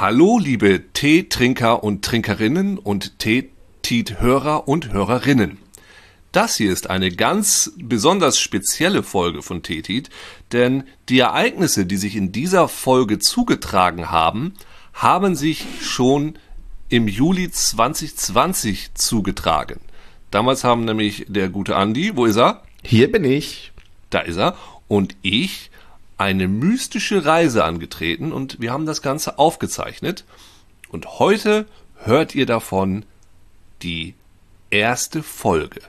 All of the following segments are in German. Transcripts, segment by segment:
Hallo, liebe Teetrinker und Trinkerinnen und Teetit-Hörer und Hörerinnen. Das hier ist eine ganz besonders spezielle Folge von Tetit, denn die Ereignisse, die sich in dieser Folge zugetragen haben, haben sich schon im Juli 2020 zugetragen. Damals haben nämlich der gute Andi, wo ist er? Hier bin ich. Da ist er. Und ich eine mystische Reise angetreten und wir haben das Ganze aufgezeichnet. Und heute hört ihr davon die erste Folge.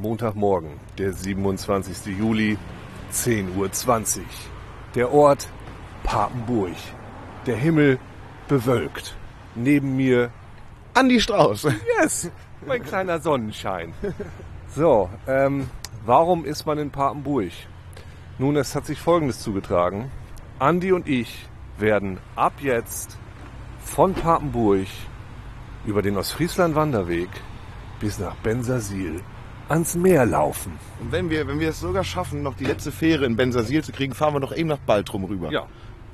Montagmorgen, der 27. Juli, 10.20 Uhr. Der Ort Papenburg. Der Himmel bewölkt. Neben mir, Andi Strauß. yes, mein kleiner Sonnenschein. So, ähm, warum ist man in Papenburg? Nun, es hat sich Folgendes zugetragen. Andi und ich werden ab jetzt von Papenburg über den Ostfriesland-Wanderweg bis nach Bensersiel ans Meer laufen. Und wenn wir, wenn wir es sogar schaffen, noch die letzte Fähre in Bensersiel zu kriegen, fahren wir doch eben nach Baltrum rüber. Ja,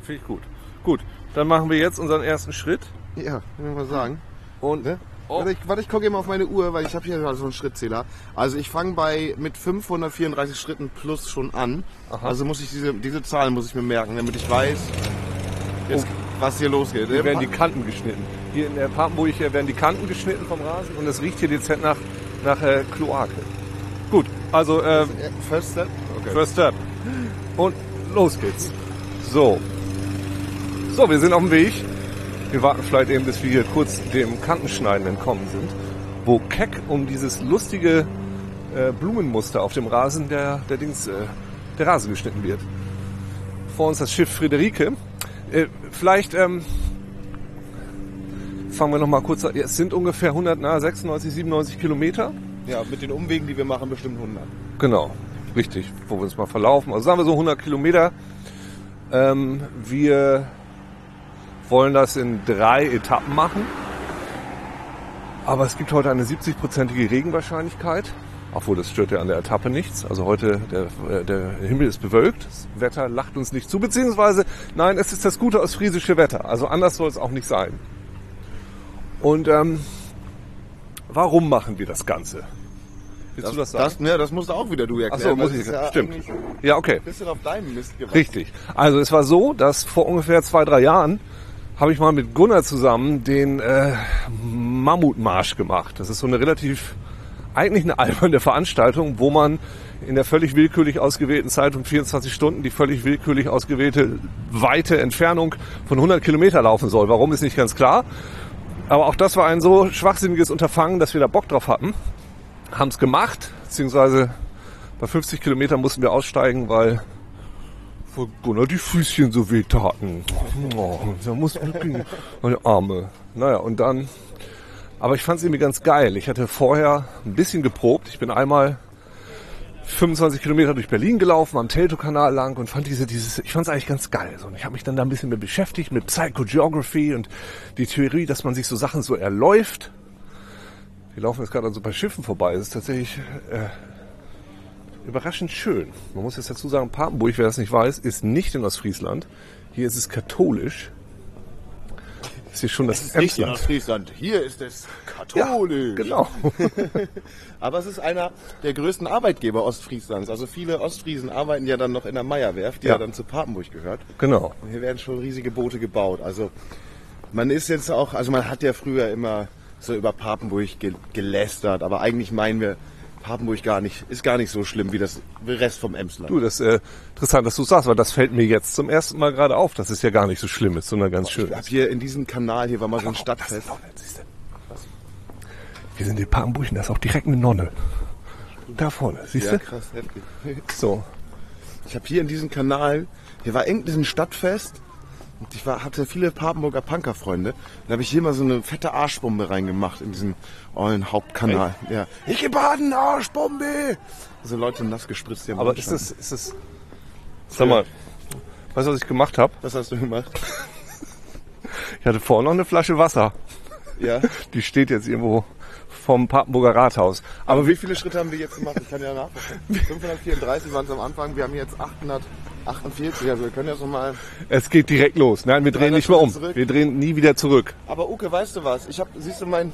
finde ich gut. Gut, dann machen wir jetzt unseren ersten Schritt. Ja, will ich mal sagen. Und Ne? Oh. Warte, ich, warte, ich gucke eben auf meine Uhr, weil ich habe hier so einen Schrittzähler. Also ich fange bei mit 534 Schritten plus schon an. Also muss ich diese, diese Zahlen muss ich mir merken, damit ich weiß, jetzt, was hier losgeht. hier werden die Kanten geschnitten. Hier in der Papenburg hier werden die Kanten geschnitten vom Rasen und es riecht hier dezent nach, nach äh, Kloake. Gut, also ähm, First Step? Okay. First Step. Und los geht's. So. So, wir sind auf dem Weg. Wir warten vielleicht eben, bis wir hier kurz dem Kantenschneiden entkommen sind, wo Keck um dieses lustige äh, Blumenmuster auf dem Rasen der, der Dings, äh, der Rasen geschnitten wird. Vor uns das Schiff Friederike. Äh, vielleicht ähm, fangen wir noch mal kurz an. Es sind ungefähr 100, na, 96, 97 Kilometer. Ja, mit den Umwegen, die wir machen, bestimmt 100. Genau, richtig, wo wir uns mal verlaufen. Also sagen wir so 100 Kilometer. Ähm, wir wollen das in drei Etappen machen. Aber es gibt heute eine 70-prozentige Regenwahrscheinlichkeit. Obwohl, das stört ja an der Etappe nichts. Also heute, der, äh, der Himmel ist bewölkt, das Wetter lacht uns nicht zu. Beziehungsweise, nein, es ist das gute ostfriesische Wetter. Also anders soll es auch nicht sein. Und ähm, warum machen wir das Ganze? Willst du das sagen? Das, ne, das musst auch wieder du erklären. Ach so, muss Das ich- ja stimmt. ja, okay. Bisschen auf deinem Mist gewachsen. Richtig. Also es war so, dass vor ungefähr zwei, drei Jahren habe ich mal mit Gunnar zusammen den äh, Mammutmarsch gemacht. Das ist so eine relativ, eigentlich eine alberne Veranstaltung, wo man in der völlig willkürlich ausgewählten Zeit von 24 Stunden die völlig willkürlich ausgewählte weite Entfernung von 100 Kilometer laufen soll. Warum ist nicht ganz klar. Aber auch das war ein so schwachsinniges Unterfangen, dass wir da Bock drauf hatten. Haben es gemacht, beziehungsweise bei 50 Kilometern mussten wir aussteigen, weil vor Gunnar die Füßchen so weh taten. Da muss meine Arme. Naja, und dann. Aber ich fand es irgendwie ganz geil. Ich hatte vorher ein bisschen geprobt. Ich bin einmal 25 Kilometer durch Berlin gelaufen, am Teltow-Kanal lang und fand diese, dieses, ich fand es eigentlich ganz geil. So, und ich habe mich dann da ein bisschen mit beschäftigt, mit Psychogeography und die Theorie, dass man sich so Sachen so erläuft. Wir laufen jetzt gerade an so ein paar Schiffen vorbei. Es ist tatsächlich äh, überraschend schön. Man muss jetzt dazu sagen, Papenburg, wer das nicht weiß, ist nicht in Ostfriesland. Hier ist es katholisch. Ist hier schon das Nicht in. Ostfriesland. Hier ist es katholisch. Genau. Aber es ist einer der größten Arbeitgeber Ostfrieslands. Also viele Ostfriesen arbeiten ja dann noch in der Meierwerft, die ja, Ja. dann zu Papenburg gehört. genau. Und hier werden schon riesige Boote gebaut. Also man ist jetzt auch, also man hat ja früher immer so über Papenburg ge gelästert, aber eigentlich meinen wir, Papenburg gar nicht, ist gar nicht so schlimm wie das Rest vom Emsland. Du, das ist äh, interessant, dass du sagst, weil das fällt mir jetzt zum ersten Mal gerade auf, dass es ja gar nicht so schlimm ist, sondern ganz schön. Ich hab hier in diesem Kanal, hier war mal so ein Das Stadtfest. Wir sind in Papenburg und da ist auch direkt eine Nonne. Da vorne, siehst Ja, du? krass, heftig. So. Ich habe hier in diesem Kanal, hier war irgendein Stadtfest Und ich war, hatte viele Papenburger Punkerfreunde. Da habe ich hier mal so eine fette Arschbombe reingemacht in diesen ollen Hauptkanal. Ja. Ich geh baden, Arschbombe! Also Leute nass gespritzt hier im Aber ist das, ist das, sag mal, weißt du, was ich gemacht habe? Was hast du gemacht? Ich hatte vorhin noch eine Flasche Wasser. Ja. Die steht jetzt irgendwo vom Papenburger Rathaus. Aber wie viele Schritte haben wir jetzt gemacht? Ich kann ja nachgucken. 534 waren es am Anfang, wir haben jetzt 848, also wir können jetzt nochmal... Es geht direkt los. Nein, wir drehen nicht mehr um. Zurück. Wir drehen nie wieder zurück. Aber Uke, weißt du was? Ich hab, siehst du mein,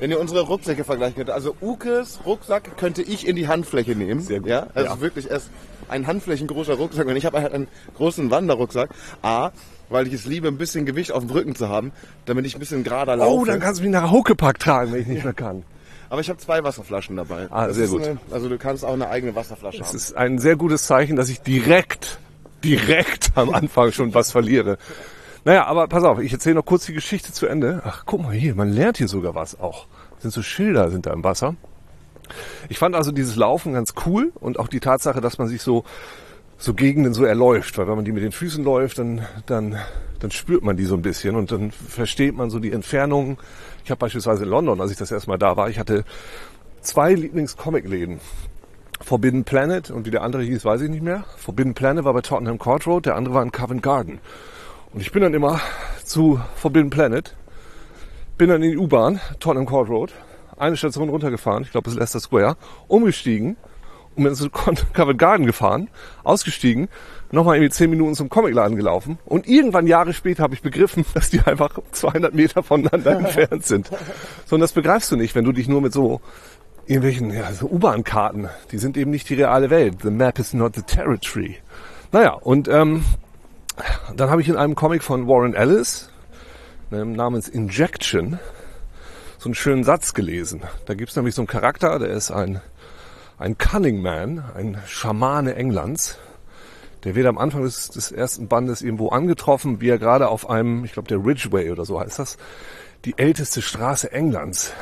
wenn ihr unsere Rucksäcke vergleichen könnt, also Ukes Rucksack könnte ich in die Handfläche nehmen. Sehr gut. Ja, also Ja. wirklich erst ein handflächengroßer Rucksack und ich habe halt einen großen Wanderrucksack. A, weil ich es liebe, ein bisschen Gewicht auf dem Rücken zu haben, damit ich ein bisschen gerader laufe. Oh, dann kannst du mich nach Huckepack tragen, wenn ich nicht mehr kann. Aber ich habe zwei Wasserflaschen dabei. Ah, Das sehr gut. Eine, also du kannst auch eine eigene Wasserflasche Das haben. ist ein sehr gutes Zeichen, dass ich direkt, direkt am Anfang schon was verliere. Naja, aber pass auf, ich erzähle noch kurz die Geschichte zu Ende. Ach, guck mal hier, man lernt hier sogar was auch. Sind so Schilder sind da im Wasser. Ich fand also dieses Laufen ganz cool und auch die Tatsache, dass man sich so so Gegenden so erläuft, weil wenn man die mit den Füßen läuft, dann dann dann spürt man die so ein bisschen und dann versteht man so die Entfernungen. Ich habe beispielsweise in London, als ich das erste Mal da war, ich hatte zwei Lieblings-Comic-Läden. Forbidden Planet und wie der andere hieß, weiß ich nicht mehr. Forbidden Planet war bei Tottenham Court Road, der andere war in Covent Garden. Und ich bin dann immer zu Forbidden Planet, bin dann in die U-Bahn, Tottenham Court Road, eine Station runtergefahren, ich glaube es ist Leicester Square, umgestiegen und bin zu Covent Garden gefahren, ausgestiegen, nochmal irgendwie zehn Minuten zum Comicladen gelaufen und irgendwann Jahre später habe ich begriffen, dass die einfach 200 Meter voneinander entfernt sind. So, und das begreifst du nicht, wenn du dich nur mit so irgendwelchen ja, so U-Bahn-Karten, die sind eben nicht die reale Welt. The map is not the territory. Naja, und ähm, dann habe ich in einem Comic von Warren Ellis namens Injection so einen schönen Satz gelesen. Da gibt es nämlich so einen Charakter, der ist ein, ein Cunning Man, ein Schamane Englands. Der wird am Anfang des, des ersten Bandes irgendwo angetroffen, wie er gerade auf einem, ich glaube der Ridgeway oder so heißt das, die älteste Straße Englands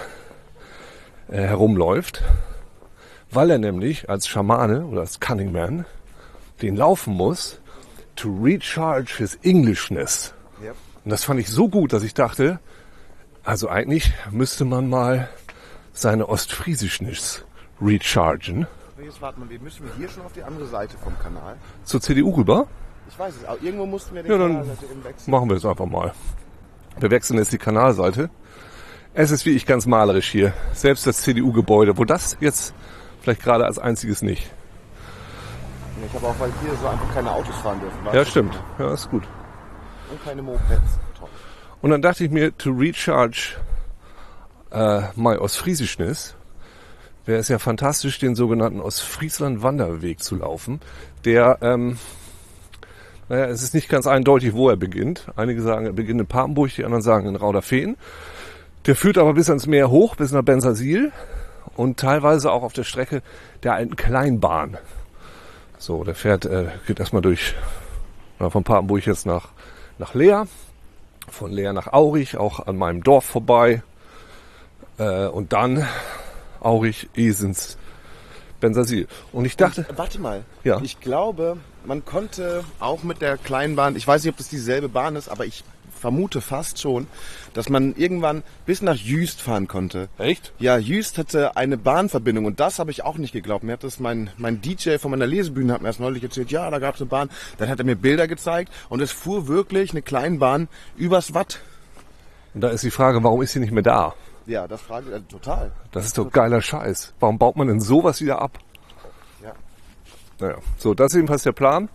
äh, herumläuft, weil er nämlich als Schamane oder als Cunning Man den laufen muss to recharge his Englishness. Ja. Und das fand ich so gut, dass ich dachte, also eigentlich müsste man mal seine Ostfriesischness rechargen. Jetzt warten wir, müssen hier schon auf die andere Seite vom Kanal. Zur CDU rüber. Ich weiß es, aber irgendwo mussten wir den Ja, dann machen wir es einfach mal. Wir wechseln jetzt die Kanalseite. Es ist wie ich ganz malerisch hier. Selbst das CDU-Gebäude, wo das jetzt vielleicht gerade als einziges nicht. Ich habe auch, weil hier so einfach keine Autos fahren dürfen. Ja, stimmt. Ja, ist gut. Und keine Mopeds. Toll. Und dann dachte ich mir, to recharge äh, my Ostfriesischness, wäre es ja fantastisch, den sogenannten Ostfriesland-Wanderweg zu laufen, der, ähm, naja, es ist nicht ganz eindeutig, wo er beginnt. Einige sagen, er beginnt in Papenburg, die anderen sagen in Rauderfehn. Der führt aber bis ans Meer hoch, bis nach Bensersiel und teilweise auch auf der Strecke der alten Kleinbahn. So, der fährt, äh, geht erstmal durch, na, von Papenburg jetzt nach, nach Leer, von Leer nach Aurich, auch an meinem Dorf vorbei. Äh, und dann Aurich, Esens, Bensersiel. Und ich dachte, Warte mal. Ja. Ich glaube, man konnte auch mit der Kleinbahn, ich weiß nicht, ob das dieselbe Bahn ist, aber ich vermute fast schon, dass man irgendwann bis nach Jüst fahren konnte. echt? Ja, Jüst hatte eine Bahnverbindung und das habe ich auch nicht geglaubt. Mir hat das mein, mein DJ von meiner Lesebühne hat mir erst neulich erzählt, ja, da gab es eine Bahn. Dann hat er mir Bilder gezeigt und es fuhr wirklich eine Kleinbahn übers Watt. Und da ist die Frage, warum ist sie nicht mehr da? Ja, das frage ich äh, total. Das ist doch geiler Scheiß. Warum baut man denn sowas wieder ab? Ja. Naja, so, das ist jedenfalls der Plan.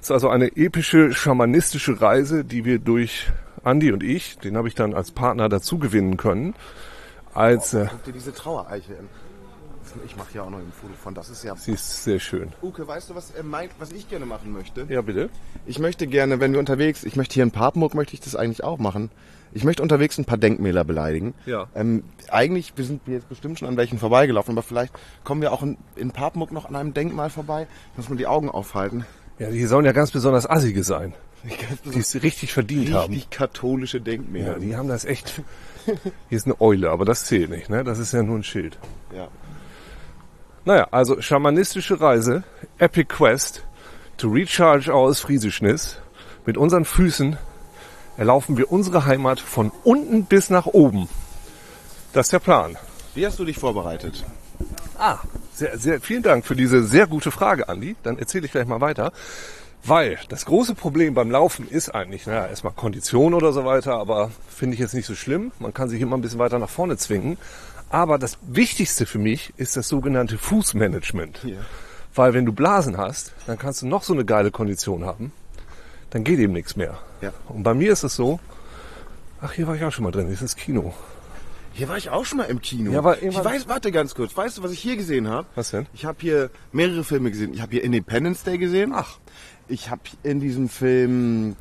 ist also eine epische, schamanistische Reise, die wir durch Andi und ich, den habe ich dann als Partner dazu gewinnen können, als, äh, Guck dir diese Trauereiche an. Ich mache hier auch noch ein Foto von. Das ist ja. sie ist sehr schön. Uke, weißt du, was, er meint, was ich gerne machen möchte? Ja, bitte. Ich möchte gerne, wenn wir unterwegs, ich möchte hier in Papenburg, möchte ich das eigentlich auch machen. Ich möchte unterwegs ein paar Denkmäler beleidigen. Ja. Ähm, eigentlich, wir sind jetzt bestimmt schon an welchen vorbeigelaufen, aber vielleicht kommen wir auch in, in Papenburg noch an einem Denkmal vorbei. Muss man die Augen aufhalten. Ja, die sollen ja ganz besonders assige sein. Die es richtig verdient haben. Richtig katholische Denkmäler. Ja, die haben das echt. Hier ist eine Eule, aber das zählt nicht, ne? Das ist ja nur ein Schild. Ja. Naja, also schamanistische Reise, Epic Quest to recharge our Friesischness mit unseren Füßen erlaufen wir unsere Heimat von unten bis nach oben. Das ist der Plan. Wie hast du dich vorbereitet? Ah, sehr, sehr, vielen Dank für diese sehr gute Frage, Andi. Dann erzähle ich gleich mal weiter. Weil das große Problem beim Laufen ist eigentlich, naja, erstmal Kondition oder so weiter, aber finde ich jetzt nicht so schlimm. Man kann sich immer ein bisschen weiter nach vorne zwingen. Aber das Wichtigste für mich ist das sogenannte Fußmanagement. Ja. Weil wenn du Blasen hast, dann kannst du noch so eine geile Kondition haben. Dann geht eben nichts mehr. Ja. Und bei mir ist es so, ach, hier war ich auch schon mal drin, das Kino. Hier war ich auch schon mal im Kino. Ja, aber ich weiß, warte ganz kurz. Weißt du, was ich hier gesehen habe? Was denn? Ich habe hier mehrere Filme gesehen. Ich habe hier Independence Day gesehen. Ach. Ich habe in diesem Film,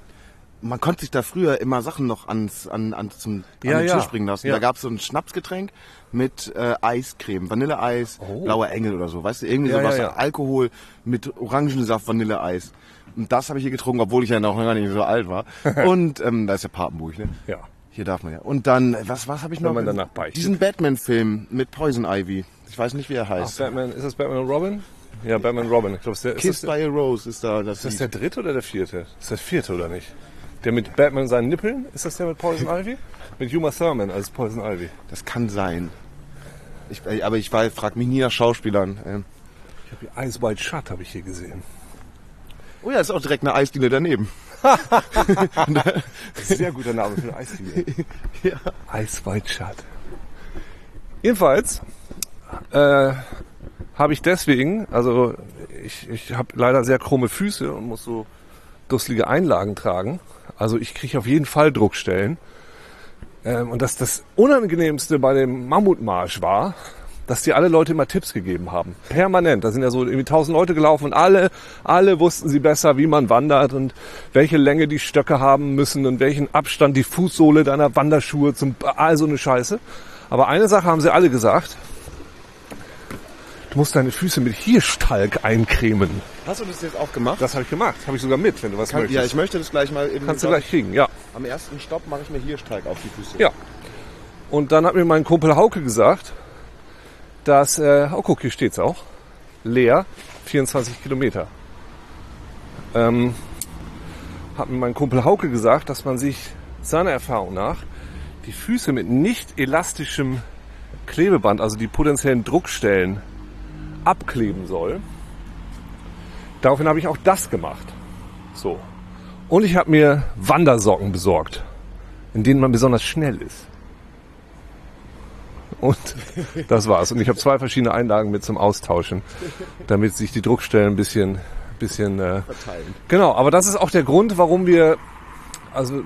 man konnte sich da früher immer Sachen noch ans, an, an, zum, Ja, an den ja. Tisch bringen lassen. Ja. Da gab es so ein Schnapsgetränk mit äh, Eiscreme, Vanilleeis, Oh. blauer Engel oder so. Weißt du, irgendwie sowas. Alkohol mit Orangensaft, Vanilleeis. Und das habe ich hier getrunken, obwohl ich ja noch gar nicht so alt war. Und ähm, da ist ja Papenburg, ne? Ja. Hier darf man ja. Und dann, was, was habe ich noch? man danach beichtet. Diesen Batman-Film mit Poison Ivy. Ich weiß nicht, wie er Ach, heißt. Batman, ist das Batman und Robin? Ja, Batman Robin. Ich glaube, ist, der- ist, Kiss das, by a Rose ist da das, ist das der dritte oder der vierte? Ist das vierte oder nicht? Der mit Batman seinen Nippeln? Ist das der mit Poison Ivy? Mit Uma Thurman als Poison Ivy. Das kann sein. Ich, äh, aber ich weiß, frag mich nie nach Schauspielern. Ähm, Ich habe hier Eyes Wide Shut habe ich hier gesehen. Oh ja, ist auch direkt eine Eisdiele daneben. Sehr guter Name für eine Eisdiele. Ja. Shut. Jedenfalls äh, habe ich deswegen, also ich, ich habe leider sehr krumme Füße und muss so dusselige Einlagen tragen. Also ich kriege auf jeden Fall Druckstellen. Ähm, und das, das Unangenehmste bei dem Mammutmarsch war, dass die alle Leute immer Tipps gegeben haben. Permanent. Da sind ja so irgendwie tausend Leute gelaufen und alle, alle wussten sie besser, wie man wandert und welche Länge die Stöcke haben müssen und welchen Abstand die Fußsohle deiner Wanderschuhe zum, all so eine Scheiße. Aber eine Sache haben sie alle gesagt. Du musst deine Füße mit Hirschtalg eincremen. Hast du das jetzt auch gemacht? Das habe ich gemacht. Habe ich sogar mit, wenn du was Kann, möchtest. ja, ich möchte das gleich mal eben. Kannst du gleich kriegen, ja. Am ersten Stopp mache ich mir hier Steig auf die Füße. Ja. Und dann hat mir mein Kumpel Hauke gesagt, dass, äh, oh guck, hier steht's auch, leer, 24 Kilometer. Ähm, hat mir mein Kumpel Hauke gesagt, dass man sich seiner Erfahrung nach die Füße mit nicht elastischem Klebeband, also die potenziellen Druckstellen, abkleben soll. Daraufhin habe ich auch das gemacht. So. Und ich habe mir Wandersocken besorgt in denen man besonders schnell ist. Und das war's. Und ich habe zwei verschiedene Einlagen mit zum Austauschen, damit sich die Druckstellen ein bisschen, bisschen äh, Verteilen. Genau, aber das ist auch der Grund, warum wir, also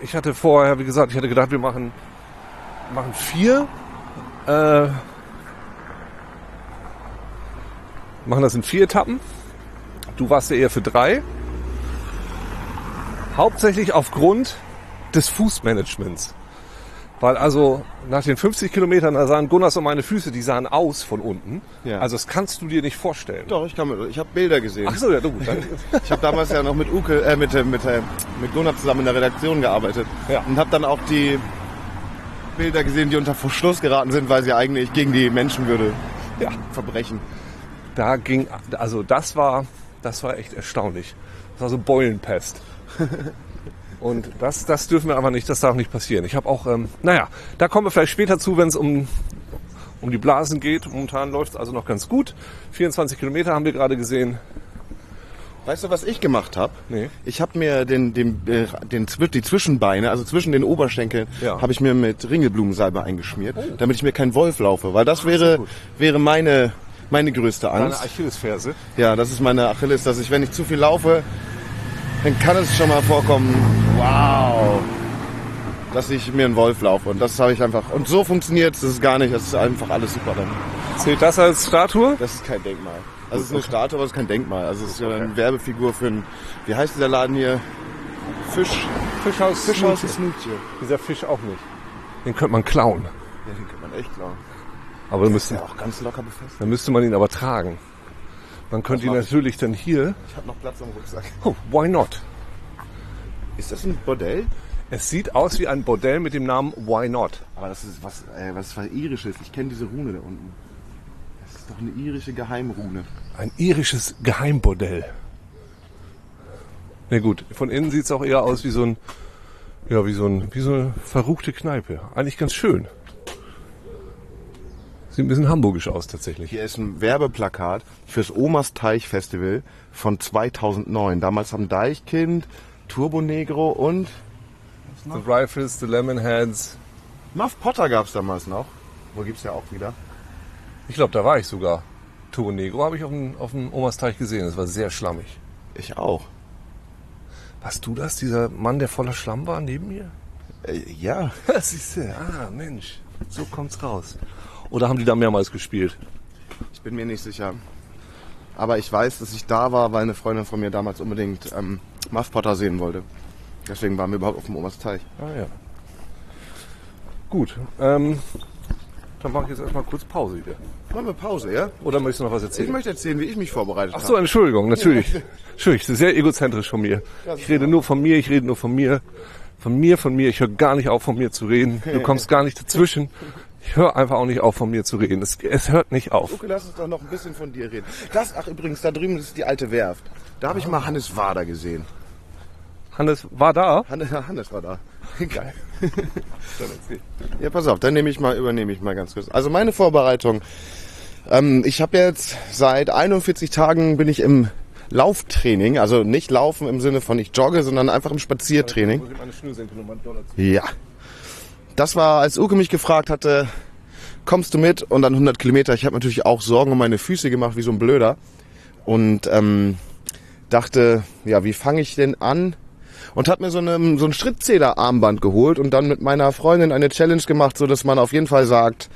ich hatte vorher, wie gesagt, ich hatte gedacht, wir machen, machen vier, äh, machen das in vier Etappen. Du warst ja eher für drei. Hauptsächlich aufgrund des Fußmanagements. Weil also nach den 50 Kilometern, da sahen Gunnars und meine Füße, die sahen aus von unten. Ja. Also das kannst du dir nicht vorstellen. Doch, ich kann mir, ich habe Bilder gesehen. Ach so, ja, du, dann, Ich habe damals ja noch mit Uke, äh, mit, äh, mit, äh, mit Gunnar zusammen in der Redaktion gearbeitet. Ja. Und habe dann auch die Bilder gesehen, die unter Verschluss geraten sind, weil sie eigentlich gegen die Menschenwürde ja. verbrechen. da ging, also das war, das war echt erstaunlich. Das war so Beulenpest. Und das, das dürfen wir aber nicht, das darf nicht passieren. Ich habe auch, ähm, naja, da kommen wir vielleicht später zu, wenn es um, um die Blasen geht. Momentan läuft es also noch ganz gut. 24 Kilometer haben wir gerade gesehen. Weißt du, was ich gemacht habe? Nee. Ich habe mir den, den, äh, den, Zwi- die Zwischenbeine, also zwischen den Oberschenkeln, Ja. Oh. habe ich mir mit Ringelblumensalbe eingeschmiert, damit ich mir keinen Wolf laufe. Weil das wäre, wäre meine, meine größte Angst. Achillesferse. Ja, das ist meine Achilles, dass ich, wenn ich zu viel laufe, dann kann es schon mal vorkommen, wow, dass ich mir einen Wolf laufe. Und das habe ich einfach. Und so funktioniert es gar nicht. Das ist einfach alles super dann. Zählt das als Statue? Das ist kein Denkmal. Also es ist eine Statue, aber es ist kein Denkmal. Also es ist ja eine Werbefigur für ein, wie heißt dieser Laden hier? Fisch. Fischhaus, Fischhaus Smoothie. Dieser Fisch auch nicht. Den könnte man klauen. Ja, den kann man echt klauen. Aber dann müsste, ja auch ganz locker befestigt. dann müsste man ihn aber tragen. Man könnte ihn natürlich dann hier. Ich habe noch Platz am Rucksack. Oh, why not? Ist das ein Bordell? Es sieht aus wie ein Bordell mit dem Namen Why Not. Aber das ist was, äh, was was irisches. Ich kenne diese Rune da unten. Das ist doch eine irische Geheimrune. Ein irisches Geheimbordell. Na gut, von innen sieht es auch eher aus wie so ein Ja, wie so, ein, wie so eine verruchte Kneipe. Eigentlich ganz schön. Sieht ein bisschen hamburgisch aus tatsächlich. Hier ist ein Werbeplakat fürs Omas Teich Festival von 2009. Damals haben Deichkind, Turbo Negro und The Rifles, The Lemonheads. Muff Potter gab's damals noch. Wo gibt's ja auch wieder. Ich glaube, da war ich sogar. Turbo Negro habe ich auf dem, auf dem Omas Teich gesehen. Das war sehr schlammig. Ich auch. Warst du das, dieser Mann, der voller Schlamm war neben mir? Äh, ja. Siehst du, ah Mensch, so kommt's raus. Oder haben die da mehrmals gespielt? Ich bin mir nicht sicher. Aber ich weiß, dass ich da war, weil eine Freundin von mir damals unbedingt ähm, Muff Potter sehen wollte. Deswegen waren wir überhaupt auf dem Omas Teich. Ah ja. Gut, ähm, dann mache ich jetzt erstmal kurz Pause hier. Machen wir Pause, ja? Oder möchtest du noch was Ich erzählen? möchte erzählen, wie ich mich vorbereitet Ach habe. so, Entschuldigung, natürlich. Entschuldigung, das ist sehr egozentrisch von mir. Ich rede nur von mir, ich rede nur von mir. Von mir, von mir. Ich höre gar nicht auf, von mir zu reden. Du kommst gar nicht dazwischen. Ich höre einfach auch nicht auf, von mir zu reden. Es, es hört nicht auf. Okay, lass uns doch noch ein bisschen von dir reden. Das, ach übrigens, da drüben ist die alte Werft. Da habe ich mal Hannes Wader gesehen. Hannes war da. Hannes, Hannes war da. Geil. Ja, pass auf, dann nehme ich mal, übernehme ich mal ganz kurz. Also meine Vorbereitung. Ähm, ich habe jetzt seit 41 Tagen bin ich im Lauftraining, also nicht laufen im Sinne von ich jogge, sondern einfach im Spaziertraining. Ja. Das war, als Uke mich gefragt hatte, kommst du mit? Und dann 100 Kilometer. Ich habe natürlich auch Sorgen um meine Füße gemacht, wie so ein Blöder. Und ähm, dachte, ja, wie fange ich denn an? Und habe mir so, eine, so ein Schrittzähler-Armband geholt und dann mit meiner Freundin eine Challenge gemacht, so dass man auf jeden Fall sagt,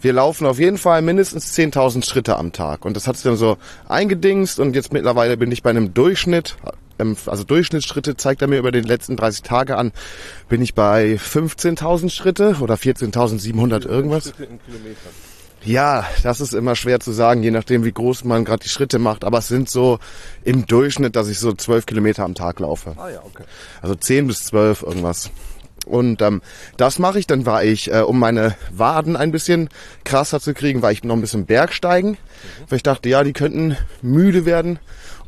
wir laufen auf jeden Fall mindestens 10.000 Schritte am Tag. Und das hat sich dann so eingedingst und jetzt mittlerweile bin ich bei einem Durchschnitt, also Durchschnittsschritte zeigt er mir über den letzten 30 Tage an, bin ich bei 15.000 Schritte oder 14.700 irgendwas. Ja, das ist immer schwer zu sagen, je nachdem, wie groß man gerade die Schritte macht. Aber es sind so im Durchschnitt, dass ich so 12 Kilometer am Tag laufe. Ah ja, okay. Also 10 bis 12 irgendwas. Und ähm, das mache ich. Dann war ich, äh, um meine Waden ein bisschen krasser zu kriegen, war ich noch ein bisschen Bergsteigen. Weil ich dachte, ja, die könnten müde werden.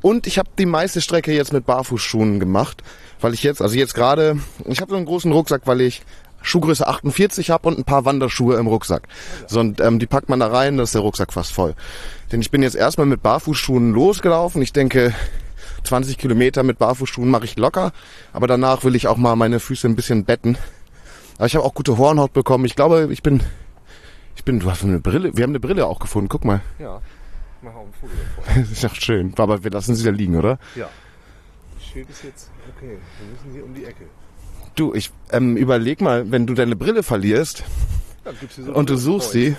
Und ich habe die meiste Strecke jetzt mit Barfußschuhen gemacht. Weil ich jetzt, also jetzt gerade, ich habe so einen großen Rucksack, weil ich Schuhgröße 48 habe und ein paar Wanderschuhe im Rucksack. So, und ähm, die packt man da rein, dann ist der Rucksack fast voll. Denn ich bin jetzt erstmal mit Barfußschuhen losgelaufen. Ich denke, 20 Kilometer mit Barfußschuhen mache ich locker, aber danach will ich auch mal meine Füße ein bisschen betten. Aber ich habe auch gute Hornhaut bekommen. Ich glaube, ich bin, ich bin, du hast eine Brille, wir haben eine Brille auch gefunden, guck mal. Ja, ich mache auch ein Foto davon. Das ist doch schön, aber wir lassen sie da liegen, oder? Ja. Das Schild ist jetzt, okay, wir müssen hier um die Ecke. Du, ich ähm, überleg mal, wenn du deine Brille verlierst Ja, so und du suchst ja,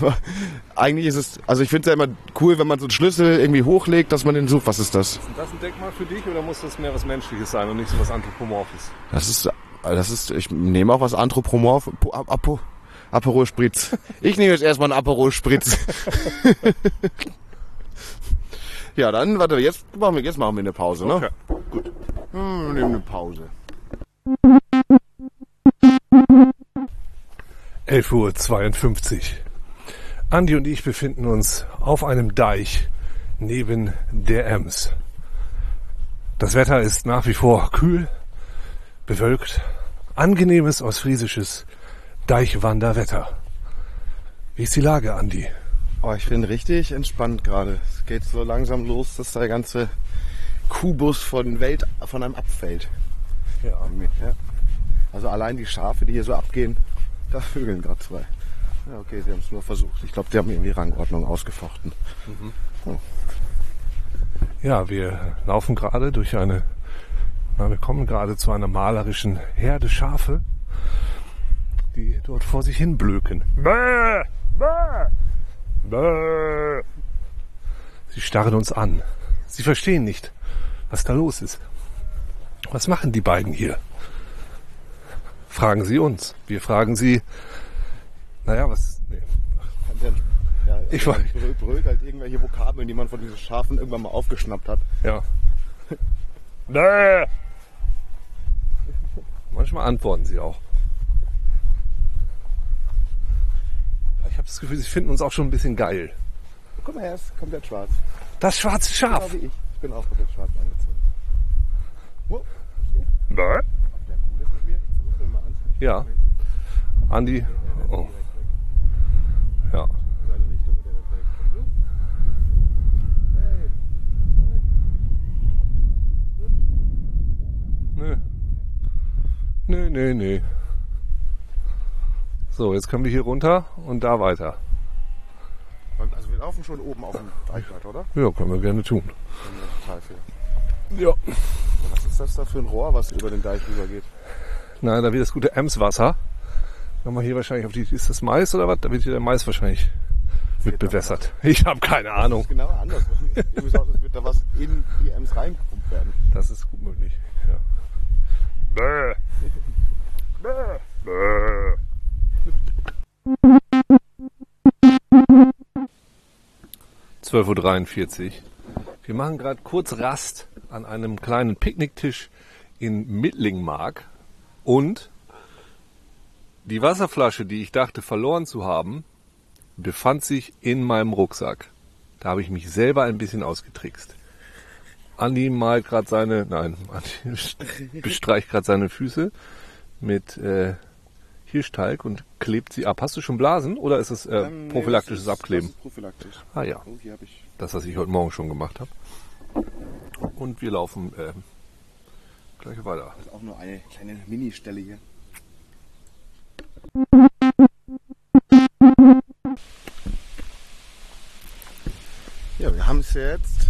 aber eigentlich ist es, also ich finde es ja immer cool, wenn man so einen Schlüssel irgendwie hochlegt, dass man den sucht. Was ist das? Ist das ein Denkmal für dich oder muss das mehr was Menschliches sein und nicht so was Anthropomorphes? Das ist, das ist, ich nehme auch was Anthropomorph, Po- Ap- Apo, Aperol Spritz. Ich nehme jetzt erstmal einen Aperol Spritz. ja, dann, warte, jetzt machen wir, jetzt machen wir eine Pause, ne? Okay. Gut. Hm, wir nehmen eine Pause. 11.52 Uhr. Andi und ich befinden uns auf einem Deich neben der Ems. Das Wetter ist nach wie vor kühl, bewölkt, angenehmes ostfriesisches Deichwanderwetter. Wie ist die Lage, Andi? Oh, ich bin richtig entspannt gerade. Es geht so langsam los, dass der ganze Kubus von Welt von einem abfällt. Ja. Ja. Also allein die Schafe, die hier so abgehen, da vögeln gerade zwei. Ja, okay, sie haben es nur versucht. Ich glaube, die haben irgendwie Rangordnung ausgefochten. Ja, wir laufen gerade durch eine, na, wir kommen gerade zu einer malerischen Herde Schafe, die dort vor sich hin blöken. Bäh, bäh, bäh. Sie starren uns an. Sie verstehen nicht, was da los ist. Was machen die beiden hier? Fragen Sie uns. Wir fragen Sie, naja, was, nee. Ja, Ich weiß. brüllt halt irgendwelche Vokabeln, die man von diesen Schafen irgendwann mal aufgeschnappt hat. Ja. Bäh. Manchmal antworten sie auch. Ich habe das Gefühl, sie finden uns auch schon ein bisschen geil. Guck mal her, ist komplett schwarz. Das schwarze Schaf. Genau wie ich. Ich bin auch komplett schwarz angezogen. Oh, coole Ja. Andi. Oh. Ja. Nö. Nö, nö, nö. So, jetzt können wir hier runter und da weiter. Also wir laufen schon oben auf dem Deichblatt, oder? Ja, können wir gerne tun. Ist total viel. Ja. Was ist das da für ein Rohr, was über den Deich rübergeht? Nein, da wird das gute Emswasser. Wenn man hier wahrscheinlich auf die, ist das Mais oder was? Da wird hier der Mais wahrscheinlich mit bewässert. Ich habe keine Ahnung. Genau anders. Irgendwie so, als wird da was in die Ems reingepumpt werden. Das ist gut möglich. Ja. Bäh. Bäh. Bäh. Zwölf Uhr. dreiundvierzig. Wir machen gerade kurz Rast an einem kleinen Picknicktisch in Mittlingmark und die Wasserflasche, die ich dachte verloren zu haben, befand sich in meinem Rucksack. Da habe ich mich selber ein bisschen ausgetrickst. Andi malt gerade seine, nein, Andi bestreicht gerade seine Füße mit äh, Hirschtalg und klebt sie ab. Hast du schon Blasen oder ist es äh, Ähm, nee, prophylaktisches das ist, Abkleben? Das ist prophylaktisch. Ah ja, Oh, ich. das, was ich heute Morgen schon gemacht habe. Und wir laufen äh, gleich weiter. Das ist auch nur eine kleine Ministelle hier. Ja, wir haben es jetzt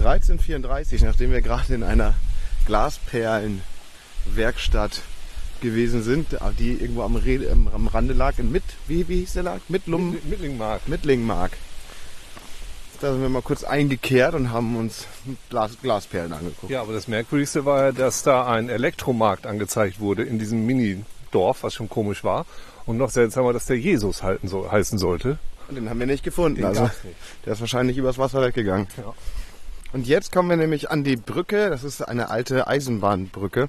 13.34, nachdem wir gerade in einer Glasperlenwerkstatt gewesen sind, die irgendwo am, Re am Rande lag, in Mitt, wie, wie hieß der Lag? Mittlum, Mittlingmark. Mittlingmark. Da sind wir mal kurz eingekehrt und haben uns Glas, Glasperlen angeguckt. Ja, aber das Merkwürdigste war ja, dass da ein Elektromarkt angezeigt wurde in diesem Mini-Dorf, was schon komisch war. Und noch seltsamer, dass der Jesus halten so, heißen sollte. Und den haben wir nicht gefunden. Den also, nicht. der ist wahrscheinlich übers Wasser weggegangen. Ja. Und jetzt kommen wir nämlich an die Brücke. Das ist eine alte Eisenbahnbrücke,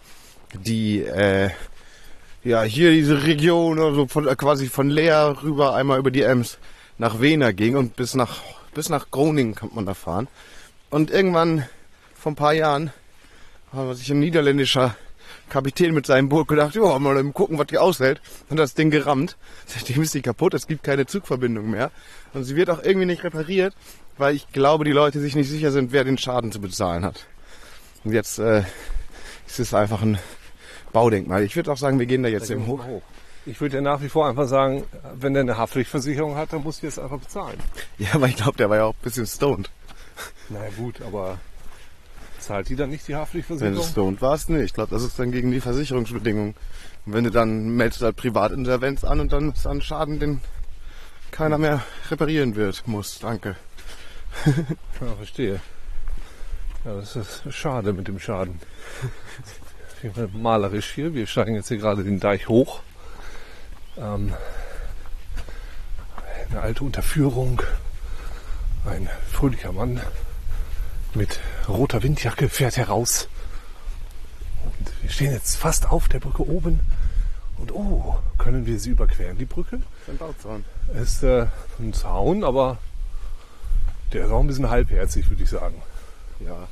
die äh, ja hier diese Region, also von, äh, quasi von Leer rüber einmal über die Ems nach Wena ging und bis nach bis nach Groningen kommt man da fahren. Und irgendwann vor ein paar Jahren hat sich ein niederländischer Kapitän mit seinem Boot gedacht, ja, mal gucken, was die aushält. Und das Ding gerammt. Seitdem ist die kaputt, es gibt keine Zugverbindung mehr. Und sie wird auch irgendwie nicht repariert, weil ich glaube, die Leute sich nicht sicher sind, wer den Schaden zu bezahlen hat. Und jetzt äh, ist es einfach ein Baudenkmal. Ich würde auch sagen, wir gehen da jetzt eben hoch. Ich würde ja nach wie vor einfach sagen, wenn der eine Haftpflichtversicherung hat, dann muss die es einfach bezahlen. Ja, aber ich glaube, der war ja auch ein bisschen stoned. Na ja, gut, aber zahlt die dann nicht die Wenn Haftpflichtversicherung? du stoned warst, nee. Ich glaube, das ist dann gegen die Versicherungsbedingungen. Und wenn du dann meldest halt Privatinsolvenz an und dann ist dann Schaden, den keiner mehr reparieren wird, muss. Danke. Ja, verstehe. Ja, das ist schade mit dem Schaden. Auf jeden Fall malerisch hier. Wir steigen jetzt hier gerade den Deich hoch. Ähm, eine alte Unterführung. Ein fröhlicher Mann mit roter Windjacke fährt heraus. Und wir stehen jetzt fast auf der Brücke oben. Und oh, können wir sie überqueren, die Brücke? Das ist ein Bauzaun. ist äh, ein Zaun, aber der ist auch ein bisschen halbherzig, würde ich sagen. Ja.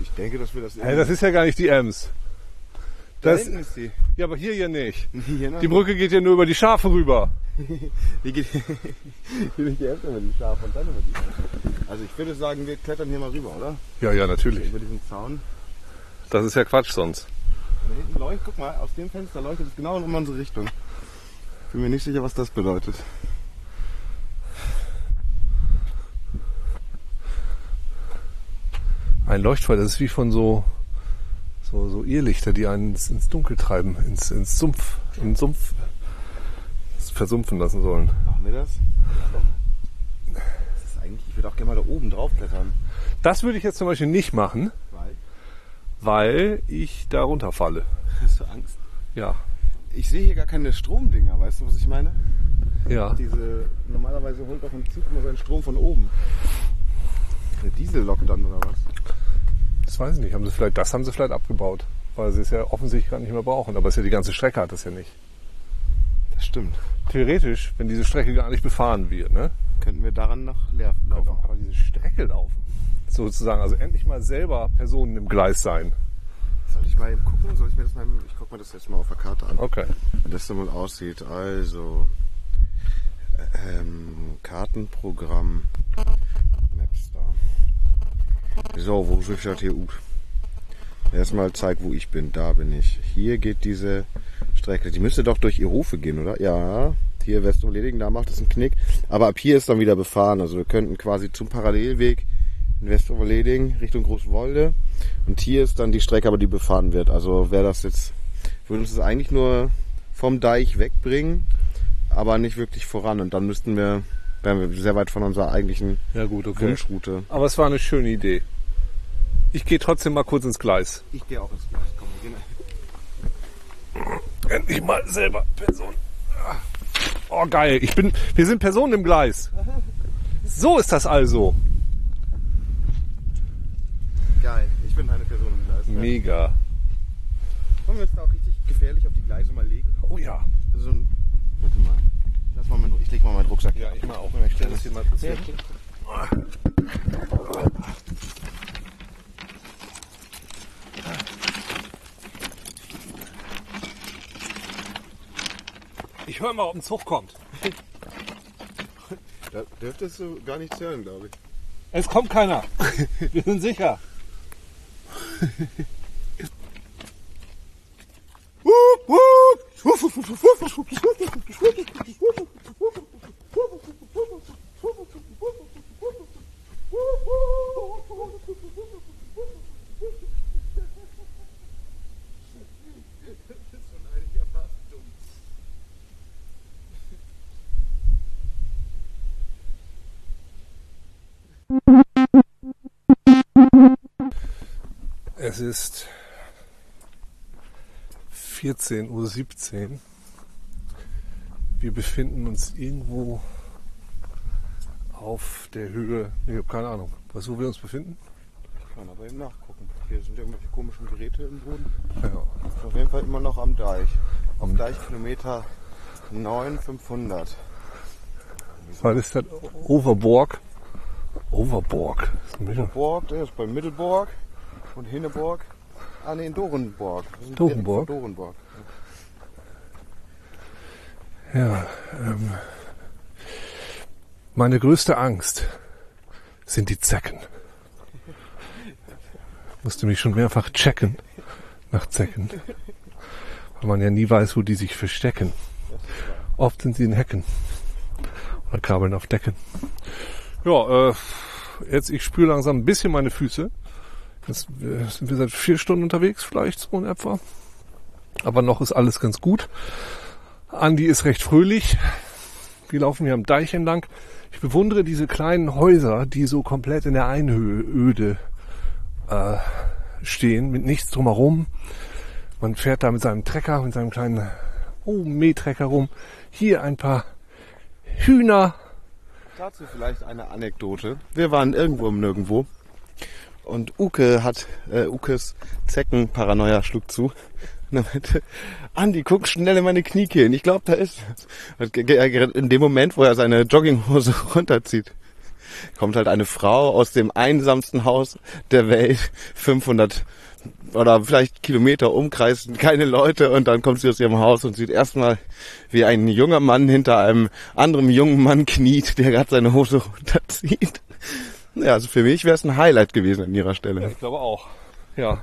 Ich denke, dass wir das... Hey, das ist ja gar nicht die Ems. da Das, hinten ist die. ja, aber hier ja nicht. Hier noch? Die Brücke geht ja nur über die Schafe rüber. Die geht hier nicht die Hälfte über die Schafe und dann über die Schafe. Also ich würde sagen, wir klettern hier mal rüber, oder? Ja, ja, natürlich. Über diesen Zaun. Das ist ja Quatsch sonst. Da hinten leuchtet, guck mal, aus dem Fenster leuchtet es genau in unsere Richtung. Bin mir nicht sicher, was das bedeutet. Ein Leuchtfeuer, das ist wie von so, so, so Irrlichter, die einen ins, ins Dunkel treiben, ins, ins Sumpf, in den Sumpf versumpfen lassen sollen. Machen wir das? Das ist eigentlich, ich würde auch gerne mal da oben drauf klettern. Das würde ich jetzt zum Beispiel nicht machen, Weil? weil ich da runterfalle. Hast du Angst? Ja. Ich sehe hier gar keine Stromdinger, weißt du, was ich meine? Ja. Diese, normalerweise holt doch ein Zug immer seinen Strom von oben. Eine Diesellok dann oder was? Das weiß ich nicht. Haben sie vielleicht, das haben sie vielleicht abgebaut, weil sie es ja offensichtlich gar nicht mehr brauchen. Aber es ist ja die ganze Strecke hat das ja nicht. Das stimmt. Theoretisch, wenn diese Strecke gar nicht befahren wird, ne? Könnten wir daran nach leer laufen. auch mal diese Strecke laufen. Sozusagen, also endlich mal selber Personen im Gleis sein. Soll ich mal eben gucken? Soll ich mir das mal, ich guck mir das jetzt mal auf der Karte an. Okay. Wie das so mal aussieht. Also, ähm, Kartenprogramm. So, wo ich das hier ut? Erstmal zeig, wo ich bin. Da bin ich. Hier geht diese Strecke. Die müsste doch durch Irufe gehen, oder? Ja. Hier Westumleding, da macht es einen Knick. Aber ab hier ist dann wieder befahren. Also wir könnten quasi zum Parallelweg in Westoverleding Richtung Großwolde. Und hier ist dann die Strecke, aber die befahren wird. Also wäre das jetzt, würde uns das eigentlich nur vom Deich wegbringen, aber nicht wirklich voran. Und dann müssten wir, wären wir sehr weit von unserer eigentlichen Ja gut, okay. Wunschroute. Aber es war eine schöne Idee. Ich gehe trotzdem mal kurz ins Gleis. Ich gehe auch ins Gleis. Komm, wir gehen Endlich mal selber Person. Oh geil, ich bin, wir sind Personen im Gleis. So ist das also. Geil, ich bin eine Person im Gleis. Mega. Wollen wir uns da auch richtig gefährlich auf die Gleise mal legen? Oh ja. So ein, warte mal. Mal meinen, ich leg mal meinen Rucksack. Ja, ich mal auch. Ich stelle das hier mal kurz. Ich höre mal, ob ein Zug kommt. Da dürftest du gar nichts hören, glaube ich. Es kommt keiner. Wir sind sicher. Es ist 14.17 Uhr. Wir befinden uns irgendwo auf der Höhe, ich habe keine Ahnung, was wo wir uns befinden. Kann aber eben nachgucken. Hier sind irgendwelche komischen Geräte im Boden. Ja. Auf jeden Fall immer noch am Deich. Am Deich Kilometer 9500. Was ist das? Overborg? Overborg. Das ist ein bisschen- Borg, der ist bei Mittelborg Ah in Dorenborg. Wir sind Dorenborg? direkt vor Dorenborg. Ja, ähm, meine größte Angst sind die Zecken. Musste mich schon mehrfach checken nach Zecken, weil man ja nie weiß, wo die sich verstecken. Oft sind sie in Hecken oder kabeln auf Decken. Ja, äh, jetzt ich spüre langsam ein bisschen meine Füße. Jetzt sind wir seit vier Stunden unterwegs, vielleicht so in etwa. Aber noch ist alles ganz gut. Andi ist recht fröhlich. Wir laufen hier am Deich entlang. Ich bewundere diese kleinen Häuser, die so komplett in der Einöde äh, stehen, mit nichts drumherum. Man fährt da mit seinem Trecker, mit seinem kleinen oh, Mähtrecker rum. Hier ein paar Hühner. Dazu vielleicht eine Anekdote. Wir waren irgendwo im Nirgendwo. Und Uke hat, äh, Ukes Zeckenparanoia schlug zu. Und meinte, Andi, guck schnell in meine Kniekehlen. Ich glaube, da ist In dem Moment, wo er seine Jogginghose runterzieht, kommt halt eine Frau aus dem einsamsten Haus der Welt, 500 oder vielleicht Kilometer Umkreis, keine Leute und dann kommt sie aus ihrem Haus und sieht erstmal, wie ein junger Mann hinter einem anderen jungen Mann kniet, der gerade seine Hose runterzieht. Ja, also für mich wäre es ein Highlight gewesen an ihrer Stelle. Ich glaube auch. Ja.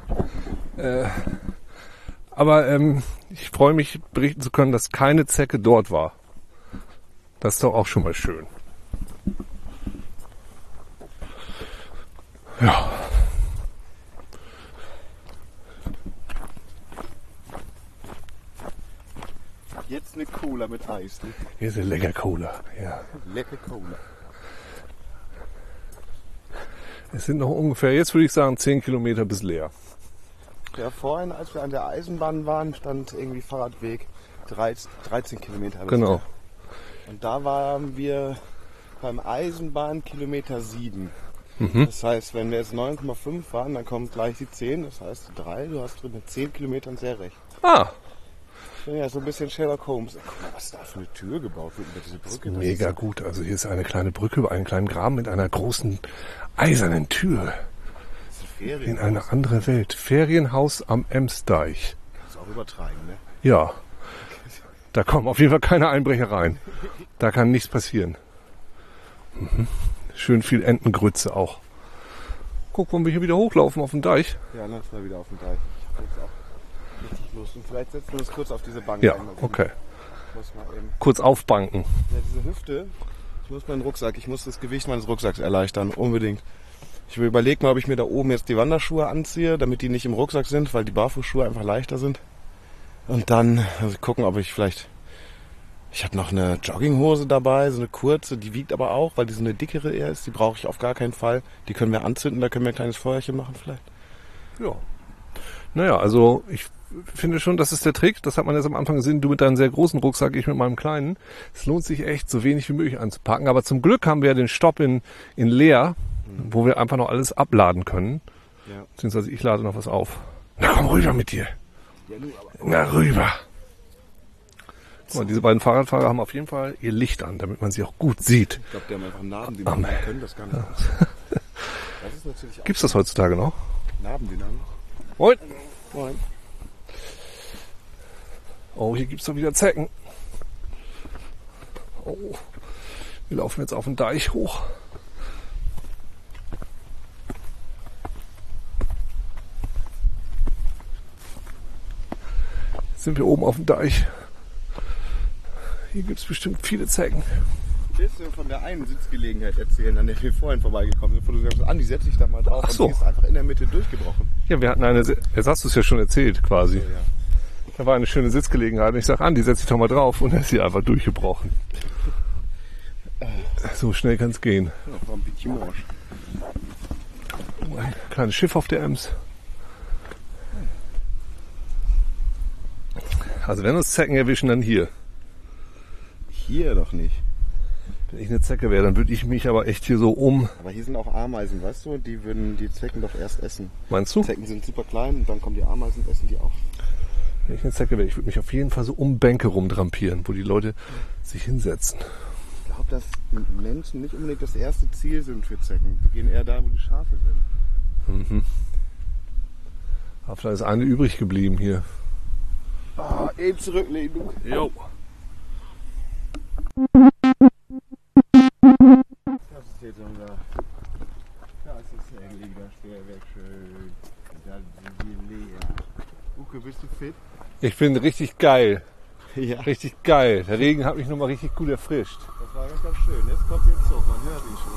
Äh, aber ähm, ich freue mich, berichten zu können, dass keine Zecke dort war. Das ist doch auch schon mal schön. Ja. Jetzt eine Cola mit Eis. Ne? Hier ist eine lecker Cola. Ja. Lecker Cola. Es sind noch ungefähr, jetzt würde ich sagen, 10 Kilometer bis leer. Ja, vorhin, als wir an der Eisenbahn waren, stand irgendwie Fahrradweg 13, 13 Kilometer. bis Genau. da. Und da waren wir beim Eisenbahnkilometer 7. Mhm. Das heißt, wenn wir jetzt 9,5 fahren, dann kommt gleich die 10. Das heißt 3. Du hast mit 10 Kilometern sehr recht. Ah, Ja so ein bisschen Sherlock Holmes. Guck mal, was da für eine Tür gebaut wird über diese Brücke. Das mega ist- gut. Also hier ist eine kleine Brücke über einen kleinen Graben mit einer großen eisernen Tür. Ferien. In eine andere Welt. Ferienhaus am Emsdeich. Das ist auch übertragen, ne? Ja. Da kommen auf jeden Fall keine Einbrecher rein. Da kann nichts passieren. Mhm. Schön viel Entengrütze auch. Guck, wollen wir hier wieder hochlaufen auf dem Deich? Ja, lass mal wieder auf den Deich. Lust. Und vielleicht setzen wir uns kurz auf diese Bank Ja, ein. Also okay. Kurz aufbanken. Ja, diese Hüfte. Ich muss meinen Rucksack, ich muss das Gewicht meines Rucksacks erleichtern. Unbedingt. Ich überlege mal, ob ich mir da oben jetzt die Wanderschuhe anziehe, damit die nicht im Rucksack sind, weil die Barfußschuhe einfach leichter sind. Und dann also gucken, ob ich vielleicht. Ich habe noch eine Jogginghose dabei, so eine kurze, die wiegt aber auch, weil die so eine dickere eher ist. Die brauche ich auf gar keinen Fall. Die können wir anzünden, da können wir ein kleines Feuerchen machen vielleicht. Ja. Naja, also ich finde schon, das ist der Trick. Das hat man jetzt am Anfang gesehen. Du mit deinem sehr großen Rucksack, ich mit meinem kleinen. Es lohnt sich echt, so wenig wie möglich anzupacken. Aber zum Glück haben wir ja den Stopp in, in Leer, wo wir einfach noch alles abladen können. Ja. Beziehungsweise ich lade noch was auf. Na komm rüber mit dir. ja du, aber Na rüber. Mal, diese beiden Fahrradfahrer haben auf jeden Fall ihr Licht an, damit man sie auch gut sieht. ich glaube, die haben einfach Narben, die nee. können das gar nicht. Das auch Gibt's das heutzutage noch? Narbendynamik. Moin. Moin. Oh, hier gibt's doch wieder Zecken. Oh, wir laufen jetzt auf den Deich hoch. Jetzt sind wir oben auf dem Deich. Hier gibt's bestimmt viele Zecken. Willst du von der einen Sitzgelegenheit erzählen, an der wir vorhin vorbeigekommen sind, wo du sagst, Andi, setz dich da mal drauf Ach so. und die ist einfach in der Mitte durchgebrochen. Ja, wir hatten eine, jetzt hast du es ja schon erzählt quasi. Ja. Da war eine schöne Sitzgelegenheit und ich sag, Andi, setz dich doch mal drauf und dann ist sie einfach durchgebrochen. So schnell kann's gehen. Ja, war ein bisschen morsch. Ein kleines Schiff auf der Ems. Also wenn uns Zecken erwischen, dann hier. Hier doch nicht. Wenn ich eine Zecke wäre, dann würde ich mich aber echt hier so um. Aber hier sind auch Ameisen, weißt du? Die würden die Zecken doch erst essen. Meinst du? Zecken sind super klein und dann kommen die Ameisen und essen die auch. Wenn ich eine Zecke wäre, ich würde mich auf jeden Fall so um Bänke rumdrampieren, wo die Leute sich hinsetzen. Ich glaube, dass Menschen nicht unbedingt das erste Ziel sind für Zecken. Die gehen eher da, wo die Schafe sind. Aber vielleicht ist eine übrig geblieben hier. Ah, eben zurücklehnen, du. Jo. Das ist jetzt unser. Das ist endlich das Feuerwerk schön. Da sind die leer. Uke, bist du fit? Ich bin richtig geil. Ja. Richtig geil. Der Regen hat mich nochmal richtig gut erfrischt. Das war ganz, ganz schön. Jetzt kommt ein Zug, man hört ihn schon.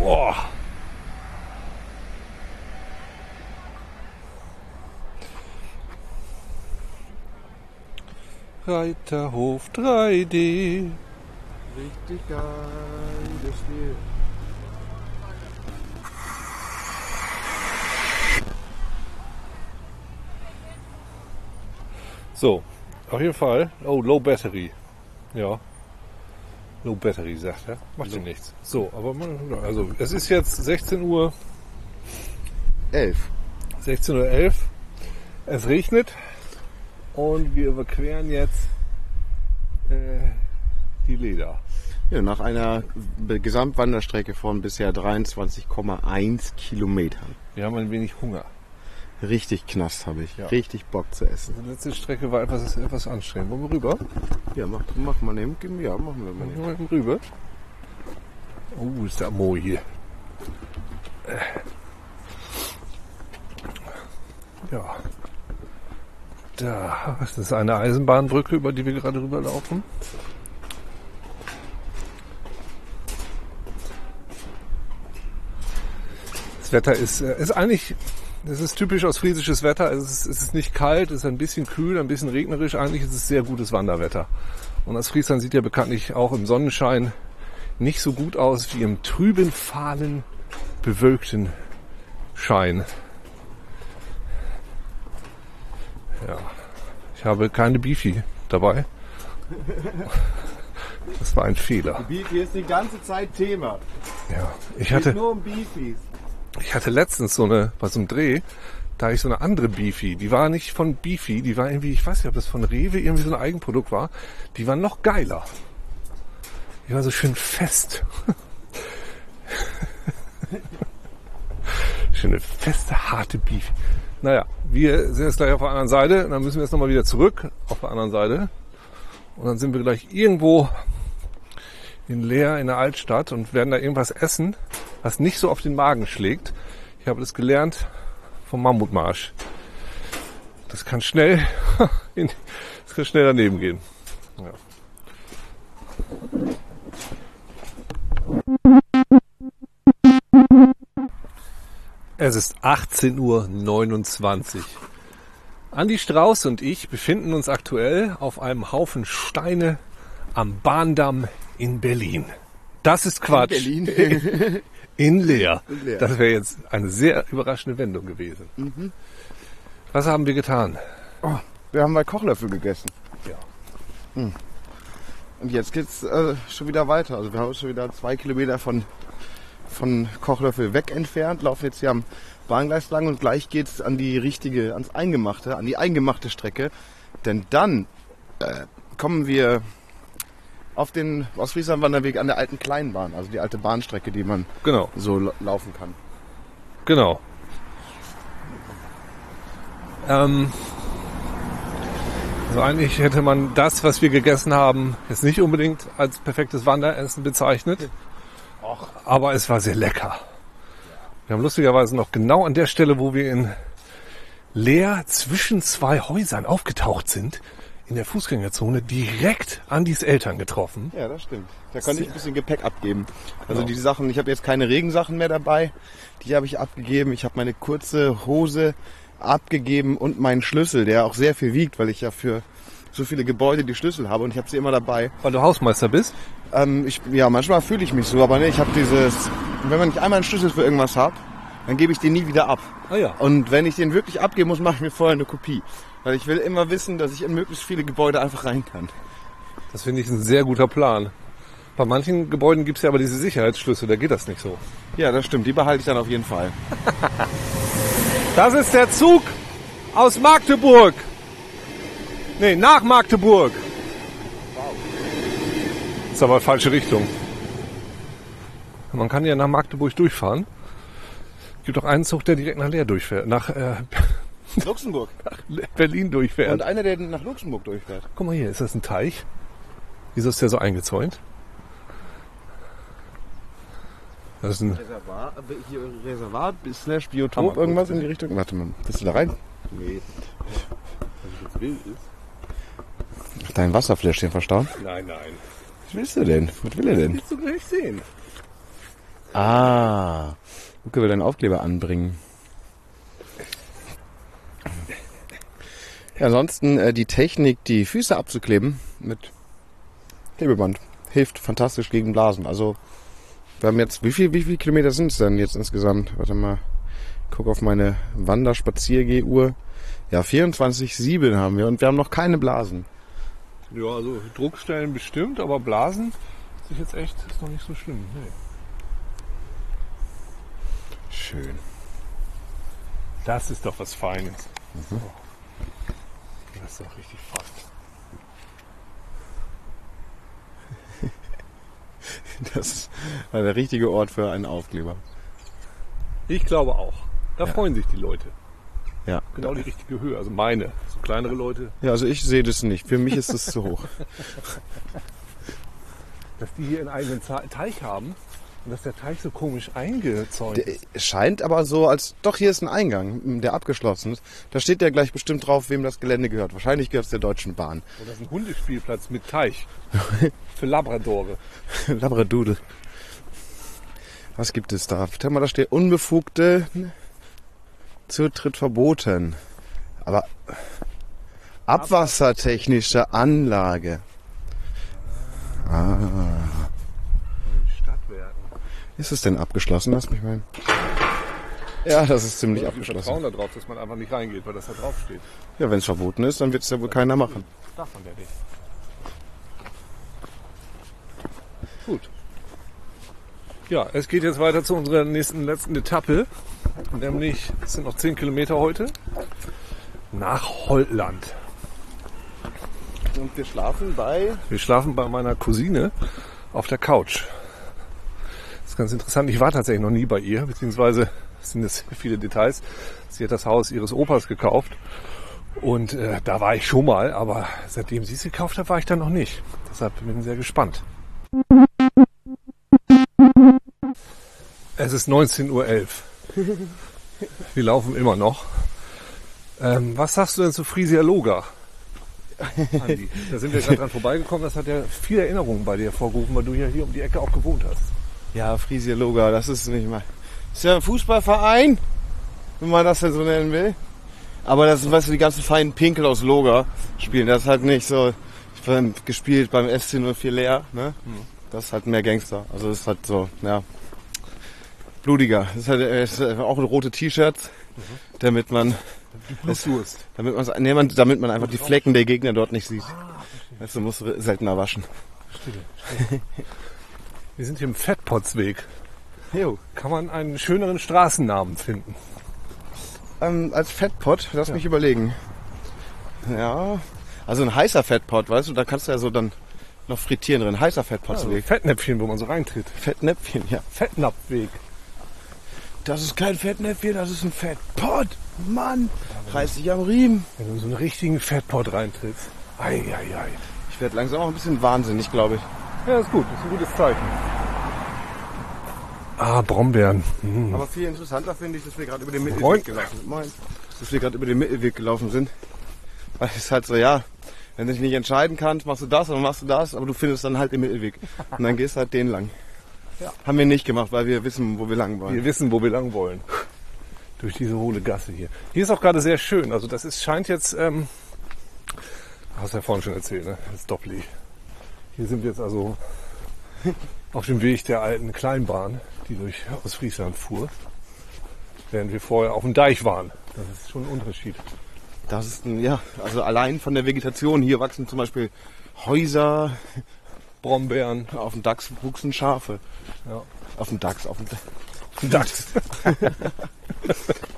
Boah. Reiterhof 3D. Richtig geil, So, auf jeden Fall. Oh, Low Battery. Ja. Low Battery, sagt er. Macht ja nichts. So, aber man, also es ist jetzt 16 Uhr, Elf. 16.11 Uhr. Es regnet und wir überqueren jetzt äh, die Leder. Ja, nach einer Gesamtwanderstrecke von bisher 23,1 Kilometern. Wir haben ein wenig Hunger. Richtig Knast habe ich. Ja. Richtig Bock zu essen. Die letzte Strecke war etwas, etwas anstrengend. Wollen wir rüber? Ja, mach, mach mal nehmen. Ja, machen wir mal nehmen. Wollen wir rüber? Oh, ist der Mo hier. Äh. Ja. Da, das ist eine Eisenbahnbrücke, über die wir gerade rüberlaufen. Wetter ist, äh, ist eigentlich, das ist typisch ostfriesisches Wetter. Es ist, es ist nicht kalt, es ist ein bisschen kühl, ein bisschen regnerisch. Eigentlich ist es sehr gutes Wanderwetter. Und Ostfriesland sieht ja bekanntlich auch im Sonnenschein nicht so gut aus wie im trüben, fahlen, bewölkten Schein. Ja, ich habe keine Bifi dabei. Das war ein Fehler. Beefy ist die ganze Zeit Thema. Ja, ich Es geht hatte, nur um Beefies. Ich hatte letztens so eine, bei so einem Dreh, Da habe ich so eine andere Beefy. Die war nicht von Beefy, die war irgendwie, ich weiß nicht, ob das von Rewe irgendwie so ein Eigenprodukt war. Die war noch geiler. Die war so schön fest. Schöne feste, harte Beefy. Naja, wir sind jetzt gleich auf der anderen Seite. Dann müssen wir jetzt nochmal wieder zurück auf der anderen Seite. Und dann sind wir gleich irgendwo in Leer in der Altstadt und werden da irgendwas essen, was nicht so auf den Magen schlägt. Ich habe das gelernt vom Mammutmarsch. Das kann schnell, das kann schnell daneben gehen. Ja. Es ist 18.29 Uhr. Andi Strauß und ich befinden uns aktuell auf einem Haufen Steine am Bahndamm in Berlin. Das ist Quatsch. Berlin. In Leer. In Leer. Das wäre jetzt eine sehr überraschende Wendung gewesen. Mhm. Was haben wir getan? Oh, wir haben mal Kochlöffel gegessen. Ja. Und jetzt geht's äh, schon wieder weiter. Also wir haben uns schon wieder zwei Kilometer von, von Kochlöffel weg entfernt, laufen jetzt hier am Bahngleis lang und gleich geht's an die richtige, ans Eingemachte, an die eingemachte Strecke. Denn dann äh, kommen wir auf den Ostfriesland Wanderweg an der alten Kleinbahn, also die alte Bahnstrecke, die man Genau, so la- laufen kann. genau. Ähm, also eigentlich hätte man das, was wir gegessen haben, jetzt nicht unbedingt als perfektes Wanderessen bezeichnet. Aber es war sehr lecker. Wir haben lustigerweise noch genau an der Stelle, wo wir in Leer zwischen zwei Häusern aufgetaucht sind, in der Fußgängerzone direkt Andis Eltern getroffen. Ja, das stimmt. Da konnte ich ein bisschen Gepäck abgeben. Also Genau. die Sachen, ich habe jetzt keine Regensachen mehr dabei. Die habe ich abgegeben. Ich habe meine kurze Hose abgegeben und meinen Schlüssel, der auch sehr viel wiegt, weil ich ja für so viele Gebäude die Schlüssel habe und ich habe sie immer dabei. Weil du Hausmeister bist. Ähm, ich, ja, manchmal fühle ich mich so, aber ne, ich habe dieses, wenn man nicht einmal einen Schlüssel für irgendwas hat, dann gebe ich den nie wieder ab. Ah ja. Und wenn ich den wirklich abgeben muss, mache ich mir vorher eine Kopie. Weil ich will immer wissen, dass ich in möglichst viele Gebäude einfach rein kann. Das finde ich ein sehr guter Plan. Bei manchen Gebäuden gibt es ja aber diese Sicherheitsschlüssel, da geht das nicht so. Ja, das stimmt. Die behalte ich dann auf jeden Fall. Das ist der Zug aus Magdeburg. Nee, nach Magdeburg. Ist aber falsche Richtung. Man kann ja nach Magdeburg durchfahren. Gibt auch einen Zug, der direkt nach Leer durchfährt, nach äh, Luxemburg. Berlin durchfährt. Und einer, der nach Luxemburg durchfährt. Guck mal hier, ist das ein Teich? Wieso ist der so eingezäunt? Das ist ein, Reservat, hier Reservat slash Hammer, Biotop, gut. irgendwas in die Richtung. Warte mal, bist du da rein? nee. Was ich jetzt will ist. Dein Wasserfläschchen verstauen? Nein, nein. Was willst du denn? Was will er denn? Willst du gleich sehen? Ah, Luke will deinen Aufkleber anbringen. Ja, ansonsten äh, die Technik, die Füße abzukleben mit Klebeband, hilft fantastisch gegen Blasen. Also wir haben jetzt, wie viel, wie viele Kilometer sind es denn jetzt insgesamt? Warte mal, ich guck auf meine Wanderspaziergehuhr. Ja, 24,7 haben wir und wir haben noch keine Blasen. Ja, also Druckstellen bestimmt, aber Blasen ist jetzt echt ist noch nicht so schlimm. Nee. Schön. Das ist doch was Feines. So. Das ist doch richtig fein. Das ist der richtige Ort für einen Aufkleber. Ich glaube auch. Da Ja. freuen sich die Leute. Ja. Genau die richtige Höhe. Also meine. So kleinere Leute. Ja, also ich sehe das nicht. Für mich ist es zu hoch. Dass die hier einen eigenen Teich haben dass der Teich so komisch eingezäunt ist. scheint aber so, als doch hier ist ein Eingang, der abgeschlossen ist. Da steht ja gleich bestimmt drauf, wem das Gelände gehört. Wahrscheinlich gehört es der Deutschen Bahn. Das ist ein Hundespielplatz mit Teich. Für Labradore. Labradudel. Was gibt es da? Mal, da steht unbefugte Zutritt verboten. Aber abwassertechnische Anlage. Ah. Ist es denn abgeschlossen? Lass mich mal. Ja, das ist ziemlich Wir abgeschlossen. vertrauen darauf, dass man einfach nicht reingeht, weil das da draufsteht. Ja, wenn es verboten ist, dann wird es ja wohl keiner machen. Darf man ja nicht. Gut. Ja, es geht jetzt weiter zu unserer nächsten letzten Etappe. nämlich, es sind noch 10 Kilometer heute, nach Holland. Und wir schlafen bei. Wir schlafen bei meiner Cousine auf der Couch. Das ist ganz interessant. Ich war tatsächlich noch nie bei ihr, beziehungsweise es sind jetzt viele Details. Sie hat das Haus ihres Opas gekauft und äh, da war ich schon mal, aber seitdem sie es gekauft hat, war ich da noch nicht. Deshalb bin ich sehr gespannt. Es ist 19.11 Uhr. Wir laufen immer noch. Ähm, was sagst du denn zu Frisia Loga? Andi, da sind wir gerade dran vorbeigekommen. Das hat ja viele Erinnerungen bei dir vorgerufen, weil du ja hier um die Ecke auch gewohnt hast. Ja, Frisia Loga, das ist nicht mal. Ist ja ein Fußballverein, wenn man das denn so nennen will. Aber das sind, weißt du, die ganzen feinen Pinkel aus Loga spielen. Das ist halt nicht so. Ich habe gespielt beim FC 04 Leer, ne? Das ist halt mehr Gangster. Also das ist halt so, ja. Blutiger. Das ist halt äh, ist auch rote T-Shirts, damit man Blutdurst. damit man, nee, man, damit man einfach die Flecken der Gegner dort nicht sieht. Weißt du, musst du seltener waschen. Wir sind hier im Fettpotzweg. Jo. Kann man einen schöneren Straßennamen finden? Ähm, als Fettpot, lass mich überlegen. Ja, also ein heißer Fettpot, weißt du, da kannst du ja so dann noch frittieren drin. Heißer Also Fettpotzweg. Fettnäpfchen, wo man so reintritt. Fettnäpfchen, ja. Fettnapfweg. Das ist kein Fettnäpfchen, das ist ein Fettpot. Mann, reiß dich am Riemen. Wenn du in so einen richtigen Fettpot reintrittst. Ei, ei, ei. Ich werde langsam auch ein bisschen wahnsinnig, glaube ich. Ja, ist gut. Das ist ein gutes Zeichen. Ah, Brombeeren. Hm. Aber viel interessanter finde ich, dass wir gerade über den Moin. Mittelweg gelaufen sind. Moin. Dass wir gerade über den Mittelweg gelaufen sind. Weil es ist halt so, ja, wenn du dich nicht entscheiden kannst, machst du das oder machst du das, aber du findest dann halt den Mittelweg. Und dann gehst du halt den lang. Ja. Haben wir nicht gemacht, weil wir wissen, wo wir lang wollen. Wir wissen, wo wir lang wollen. Durch diese hohle Gasse hier. Hier ist auch gerade sehr schön. Also das ist, scheint jetzt, ähm, hast du ja vorhin schon erzählt, ne? Das ist doppelig. Hier sind wir jetzt also auf dem Weg der alten Kleinbahn, die durch Ostfriesland fuhr. Während wir vorher auf dem Deich waren. Das ist schon ein Unterschied. Das ist ein, ja, also allein von der Vegetation hier wachsen zum Beispiel Häuser, Brombeeren. auf dem Dachs wuchsen Schafe. Ja. Auf dem Dachs, auf dem Dachs. Dachs.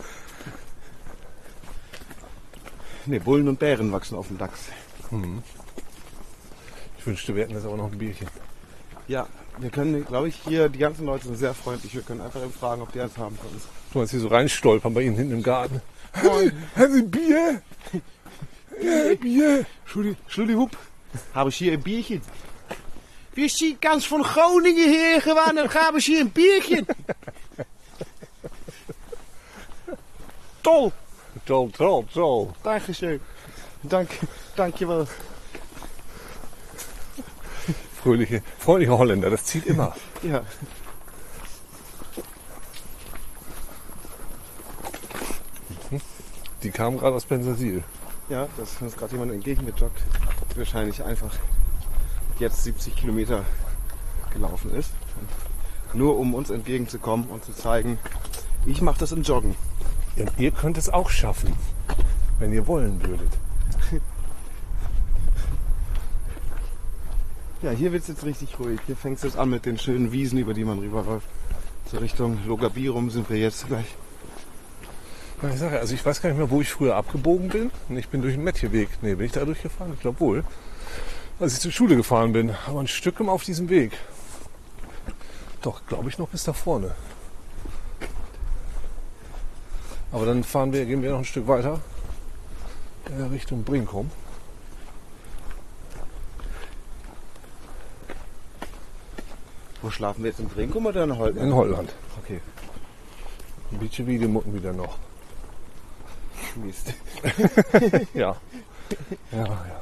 Nee, Bullen und Bären wachsen auf dem Dachs. Ich wünschte, wir hätten jetzt aber noch ein Bierchen. Ja, wir können, glaube ich, hier, die ganzen Leute sind sehr freundlich. Wir können einfach eben fragen, ob die eins haben für uns. Du meinst hier so reinstolpern bei Ihnen hinten im Garten. Moin. Haben Sie Bier? Ja, Bier. Schludi, Schludi Hup. Habe ich hier ein Bierchen? Wir sind ganz von Groningen hier gewandert. Haben hier ein Bierchen? Toll. Toll, toll, toll. Dankeschön. Dank, dankjewel. Fröhliche, freundliche Holländer, das zieht immer. Ja. Die kamen gerade aus Pensasil. Ja, das ist uns gerade jemand entgegengejoggt. Wahrscheinlich einfach jetzt 70 Kilometer gelaufen ist. Nur um uns entgegenzukommen und zu zeigen, ich mache das im Joggen. Und ihr könnt es auch schaffen, wenn ihr wollen würdet. Ja, hier wird es jetzt richtig ruhig. Hier fängt es jetzt an mit den schönen Wiesen, über die man rüberläuft. So Richtung Logabirum sind wir jetzt gleich. Ich sage, also ich weiß gar nicht mehr, wo ich früher abgebogen bin. Ich bin durch den Mettjeweg. Nee, bin ich da durchgefahren? Ich glaube wohl. Als ich zur Schule gefahren bin. Aber ein Stück auf diesem Weg. Doch, glaube ich noch bis da vorne. Aber dann fahren wir, gehen wir noch ein Stück weiter. Richtung Brinkum. Wo schlafen wir jetzt im Brinkum oder in Holland? In Holland. Okay. Ein bisschen wie die Mucken wieder noch. Mist. Ja. Ja, ja.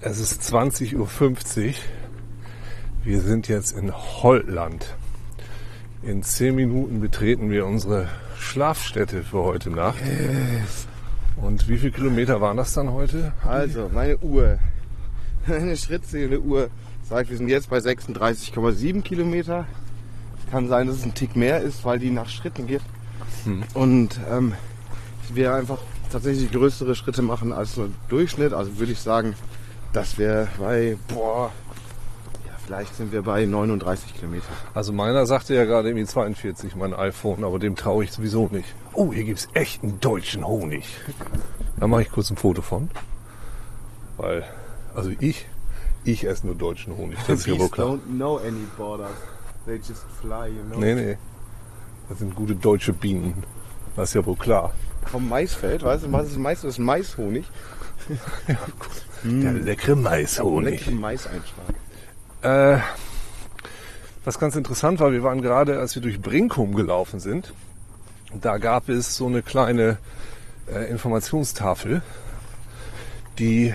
Es ist 20.50 Uhr. Wir sind jetzt in Holland. In 10 Minuten betreten wir unsere Schlafstätte für heute Nacht. Und wie viele Kilometer waren das dann heute? Also, meine Uhr. Meine schrittzählende Uhr sagt, wir sind jetzt bei 36,7 Kilometer. Kann sein, dass es ein Tick mehr ist, weil die nach Schritten geht. Und ähm, wir einfach tatsächlich größere Schritte machen als ein Durchschnitt. Also würde ich sagen, dass wir bei boah, Vielleicht sind wir bei 39 Kilometer. Also meiner sagte ja gerade irgendwie 42, mein iPhone, aber dem traue ich sowieso nicht. Oh, hier gibt's echten deutschen Honig. Da mache ich kurz ein Foto von. Weil, also ich, ich esse nur deutschen Honig. Das ist ja wohl klar. know any borders. They just fly, you know. Nee, nee. Das sind gute deutsche Bienen. Das ist ja wohl klar. Vom Maisfeld, weißt du, was ist Mais? Das ist Maishonig. Der leckere Maishonig. Leckeren Maiseinschlag. Äh, was ganz interessant war, wir waren gerade, als wir durch Brinkum gelaufen sind, da gab es so eine kleine äh, Informationstafel, die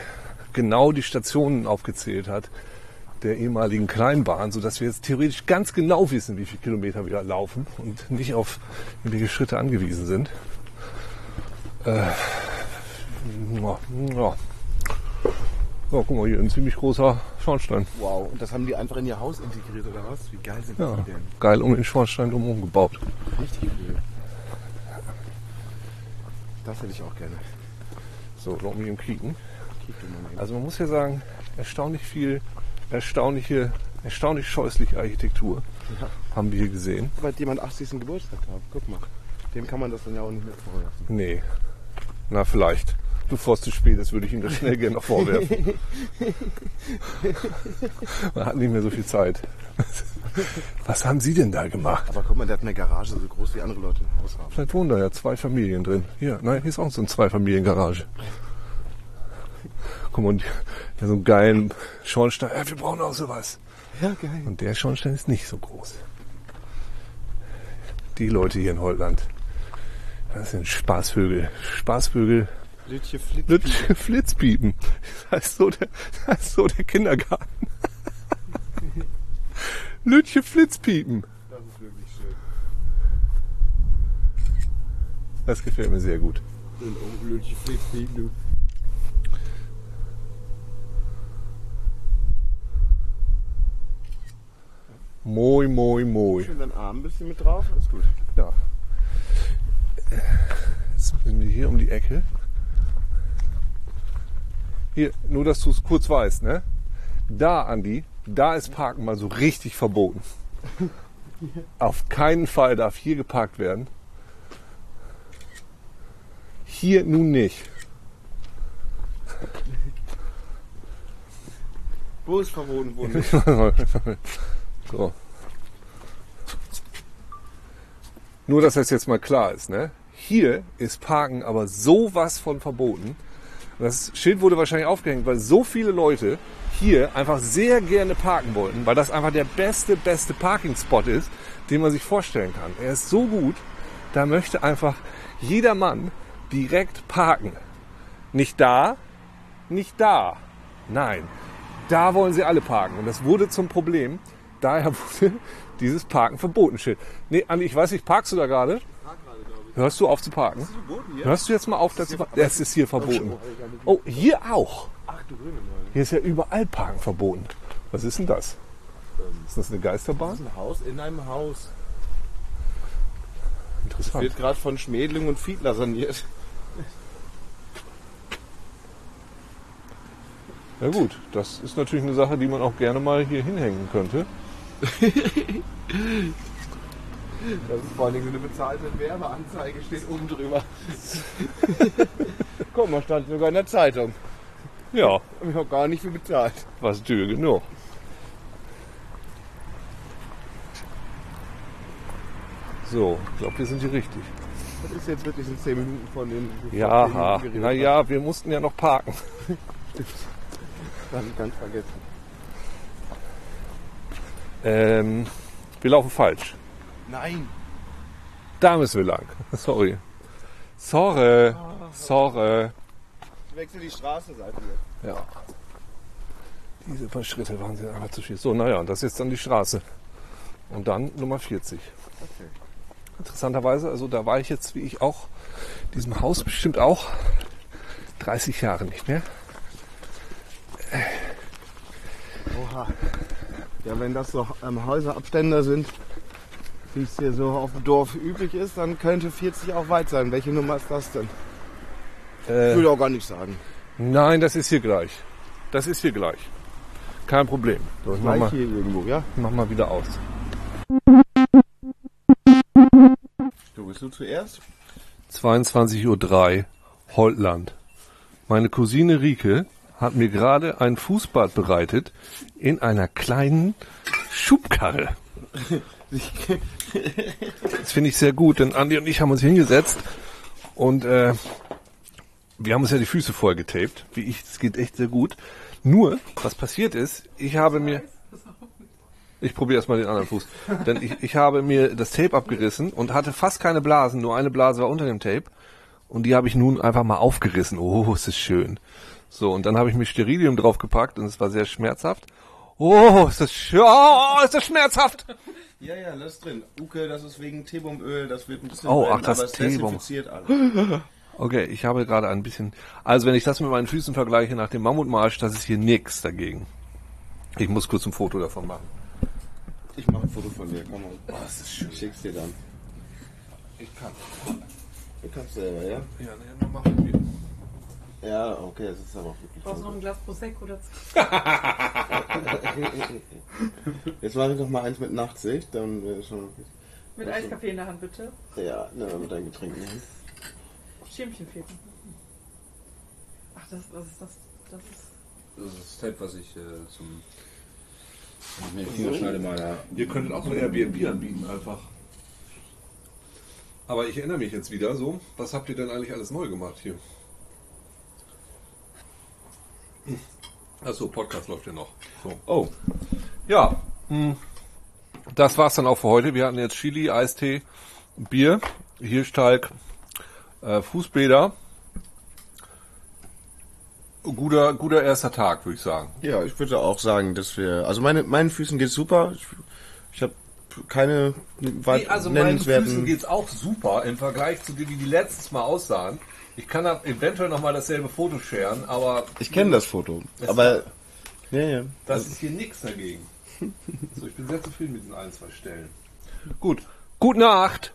genau die Stationen aufgezählt hat der ehemaligen Kleinbahn, sodass wir jetzt theoretisch ganz genau wissen, wie viele Kilometer wir laufen und nicht auf irgendwelche Schritte angewiesen sind. Äh, ja, ja. Ja, guck mal, hier ein ziemlich großer Schornstein. Wow, und das haben die einfach in ihr Haus integriert, oder was? Wie geil sind Ja, die denn? geil um den Schornstein drumherum gebaut. Richtig cool. Das hätte ich auch gerne. So. Kick du mal eben. Also man muss ja sagen, erstaunlich viel, erstaunliche, erstaunlich scheußliche Architektur Ja. haben wir hier gesehen. Weil jemand 80. Geburtstag hat. Guck mal. Dem kann man das dann ja auch nicht mehr vorwerfen. Nee. Na, vielleicht. Bevor es zu spät ist, würde ich ihm das schnell gerne noch vorwerfen. Man hat nicht mehr so viel Zeit. Was haben Sie denn da gemacht? Aber guck mal, der hat eine Garage so groß wie andere Leute im Haus haben. Vielleicht wohnen da ja zwei Familien drin. Hier, nein, hier ist auch so eine Zweifamiliengarage. Guck mal, und ja, so einen geilen Schornstein. Ja, wir brauchen auch sowas. Ja, geil. Und der Schornstein ist nicht so groß. Die Leute hier in Holland. Das sind Spaßvögel. Spaßvögel. Lütje Flitz. Lütsch- Flitzpiepen. Das ist so der, das ist so der Kindergarten. Lütje Flitzpiepen. Das ist wirklich schön. Das gefällt mir sehr gut. Lütje Flitz, wie du. Moi, moi, moi. Schön deinen Arm ein bisschen mit drauf. Ist gut. Ja. Jetzt sind wir hier um die Ecke. Hier, nur dass du es kurz weißt, ne? Da, Andi, da ist Parken mal so richtig verboten. Auf keinen Fall darf hier geparkt werden. Hier nun nicht. Wo ist verboten worden? so. Nur, dass das jetzt mal klar ist, ne? Hier ist Parken aber sowas von verboten. Und Das Schild wurde wahrscheinlich aufgehängt, weil so viele Leute hier einfach sehr gerne parken wollten, weil das einfach der beste, beste Parking-Spot ist, den man sich vorstellen kann. Er ist so gut, da möchte einfach jeder Mann direkt parken. Nicht da, nicht da. Nein, da wollen sie alle parken. Und das wurde zum Problem. Daher wurde dieses Parken verboten. Schild. Nee, Andi, ich weiß nicht, parkst du da gerade? Hörst du auf zu parken? Hörst du jetzt mal auf, dass das ist hier verboten. Oh, hier auch. Ach du grüne Neune. Hier ist ja überall Parken verboten. Was ist denn das? Ist das eine Geisterbahn? Ein Haus in einem Haus. Interessant. Wird gerade von Schmädling und Fiedler saniert. Ja gut, das ist natürlich eine Sache, die man auch gerne mal hier hinhängen könnte. Das ist vor allem eine bezahlte Werbeanzeige, steht oben drüber. Guck mal, stand sogar in der Zeitung. Ja, Ich habe gar nicht viel bezahlt. was teuer genug. So, ich glaube, wir sind hier richtig. Das ist jetzt wirklich in 10 Minuten von den. Ja, naja, wir mussten ja noch parken. Das hab ich ganz vergessen. Ähm, wir laufen falsch. Nein! Da müssen wir lang. Sorry. Sorry. Sorry. Ich wechsle die Straßenseite jetzt. Ja. Diese paar Schritte waren sie einfach zu viel. So, naja, das ist jetzt dann die Straße. Und dann Nummer 40. Okay. Interessanterweise, also da war ich jetzt, wie ich auch, diesem Haus bestimmt auch 30 Jahre nicht mehr. Oha. Ja, wenn das so ähm, Häuserabstände sind, wie es hier so auf dem Dorf üblich ist, dann könnte 40 auch weit sein. Welche Nummer ist das denn? Ich Äh, würde auch gar nicht sagen. nein, das ist hier gleich. Das ist hier gleich. Kein Problem. So, ich mach mal, hier irgendwo, ja? mach mal wieder aus. Du bist du zuerst? 22.03 Uhr, Holtland. Meine Cousine Rike hat mir gerade ein Fußbad bereitet in einer kleinen Schubkarre. Das finde ich sehr gut, denn Andi und ich haben uns hingesetzt und äh, wir haben uns ja die Füße voll getaped. Wie ich, es geht echt sehr gut. Nur, was passiert ist, ich habe mir... Ich probiere erstmal den anderen Fuß. Denn ich, ich habe mir das Tape abgerissen und hatte fast keine Blasen, nur eine Blase war unter dem Tape. Und die habe ich nun einfach mal aufgerissen. Oh, ist das schön. So, und dann habe ich mir Sterilium draufgepackt und es war sehr schmerzhaft. Oh, ist das schön. Oh, ist das schmerzhaft. Ja, ja, lass drin. Uke, das ist wegen Tebumöl, das wird ein bisschen Oh, brennen, ach, das aber alles. Okay, ich habe gerade ein bisschen... Also, wenn ich das mit meinen Füßen vergleiche nach dem Mammutmarsch, das ist hier nix dagegen. Ich muss kurz ein Foto davon machen. Ich mache ein Foto von dir, komm mal. Oh, das ist schön. Ich schick's dir dann. Ich kann. Du kannst selber, ja? Ja, dann machen wir. Ja, okay, das ist aber auch wirklich Brauchst du noch ein Glas Prosecco dazu? Jetzt mache ich noch mal eins mit Nachtsicht, dann wäre schon... Mit Eiskaffee in der Hand, bitte. Ja, ne, mit deinem Getränk nehmen. Schirmchen fehlt. Ach, das, was ist das? Das ist... Das ist das Tape, was ich äh, zum. Wenn ich mir die Finger schneide, mal ja. Ihr könntet auch so Airbnb anbieten einfach. Aber ich erinnere mich jetzt wieder so. Was habt ihr denn eigentlich alles neu gemacht hier? Achso, Podcast läuft ja noch. So. Oh, Ja, mh, das war's dann auch für heute. Wir hatten jetzt Chili, Eistee, Bier, Hirschtalg, äh, Fußbäder. Guter, guter erster Tag, würde ich sagen. ja, ich würde auch sagen, dass wir... Also meine, meinen Füßen geht's super. Ich, ich habe keine weit also meinen nennenswerten... Füßen geht's auch super im Vergleich zu denen, wie die letztes Mal aussahen. Ich kann da eventuell nochmal dasselbe Foto scheren, aber Ich kenne das Foto, aber... Ja, ja. das ist hier nichts dagegen. So, ich bin sehr zufrieden mit den ein, zwei Stellen. Gut. Gute Nacht.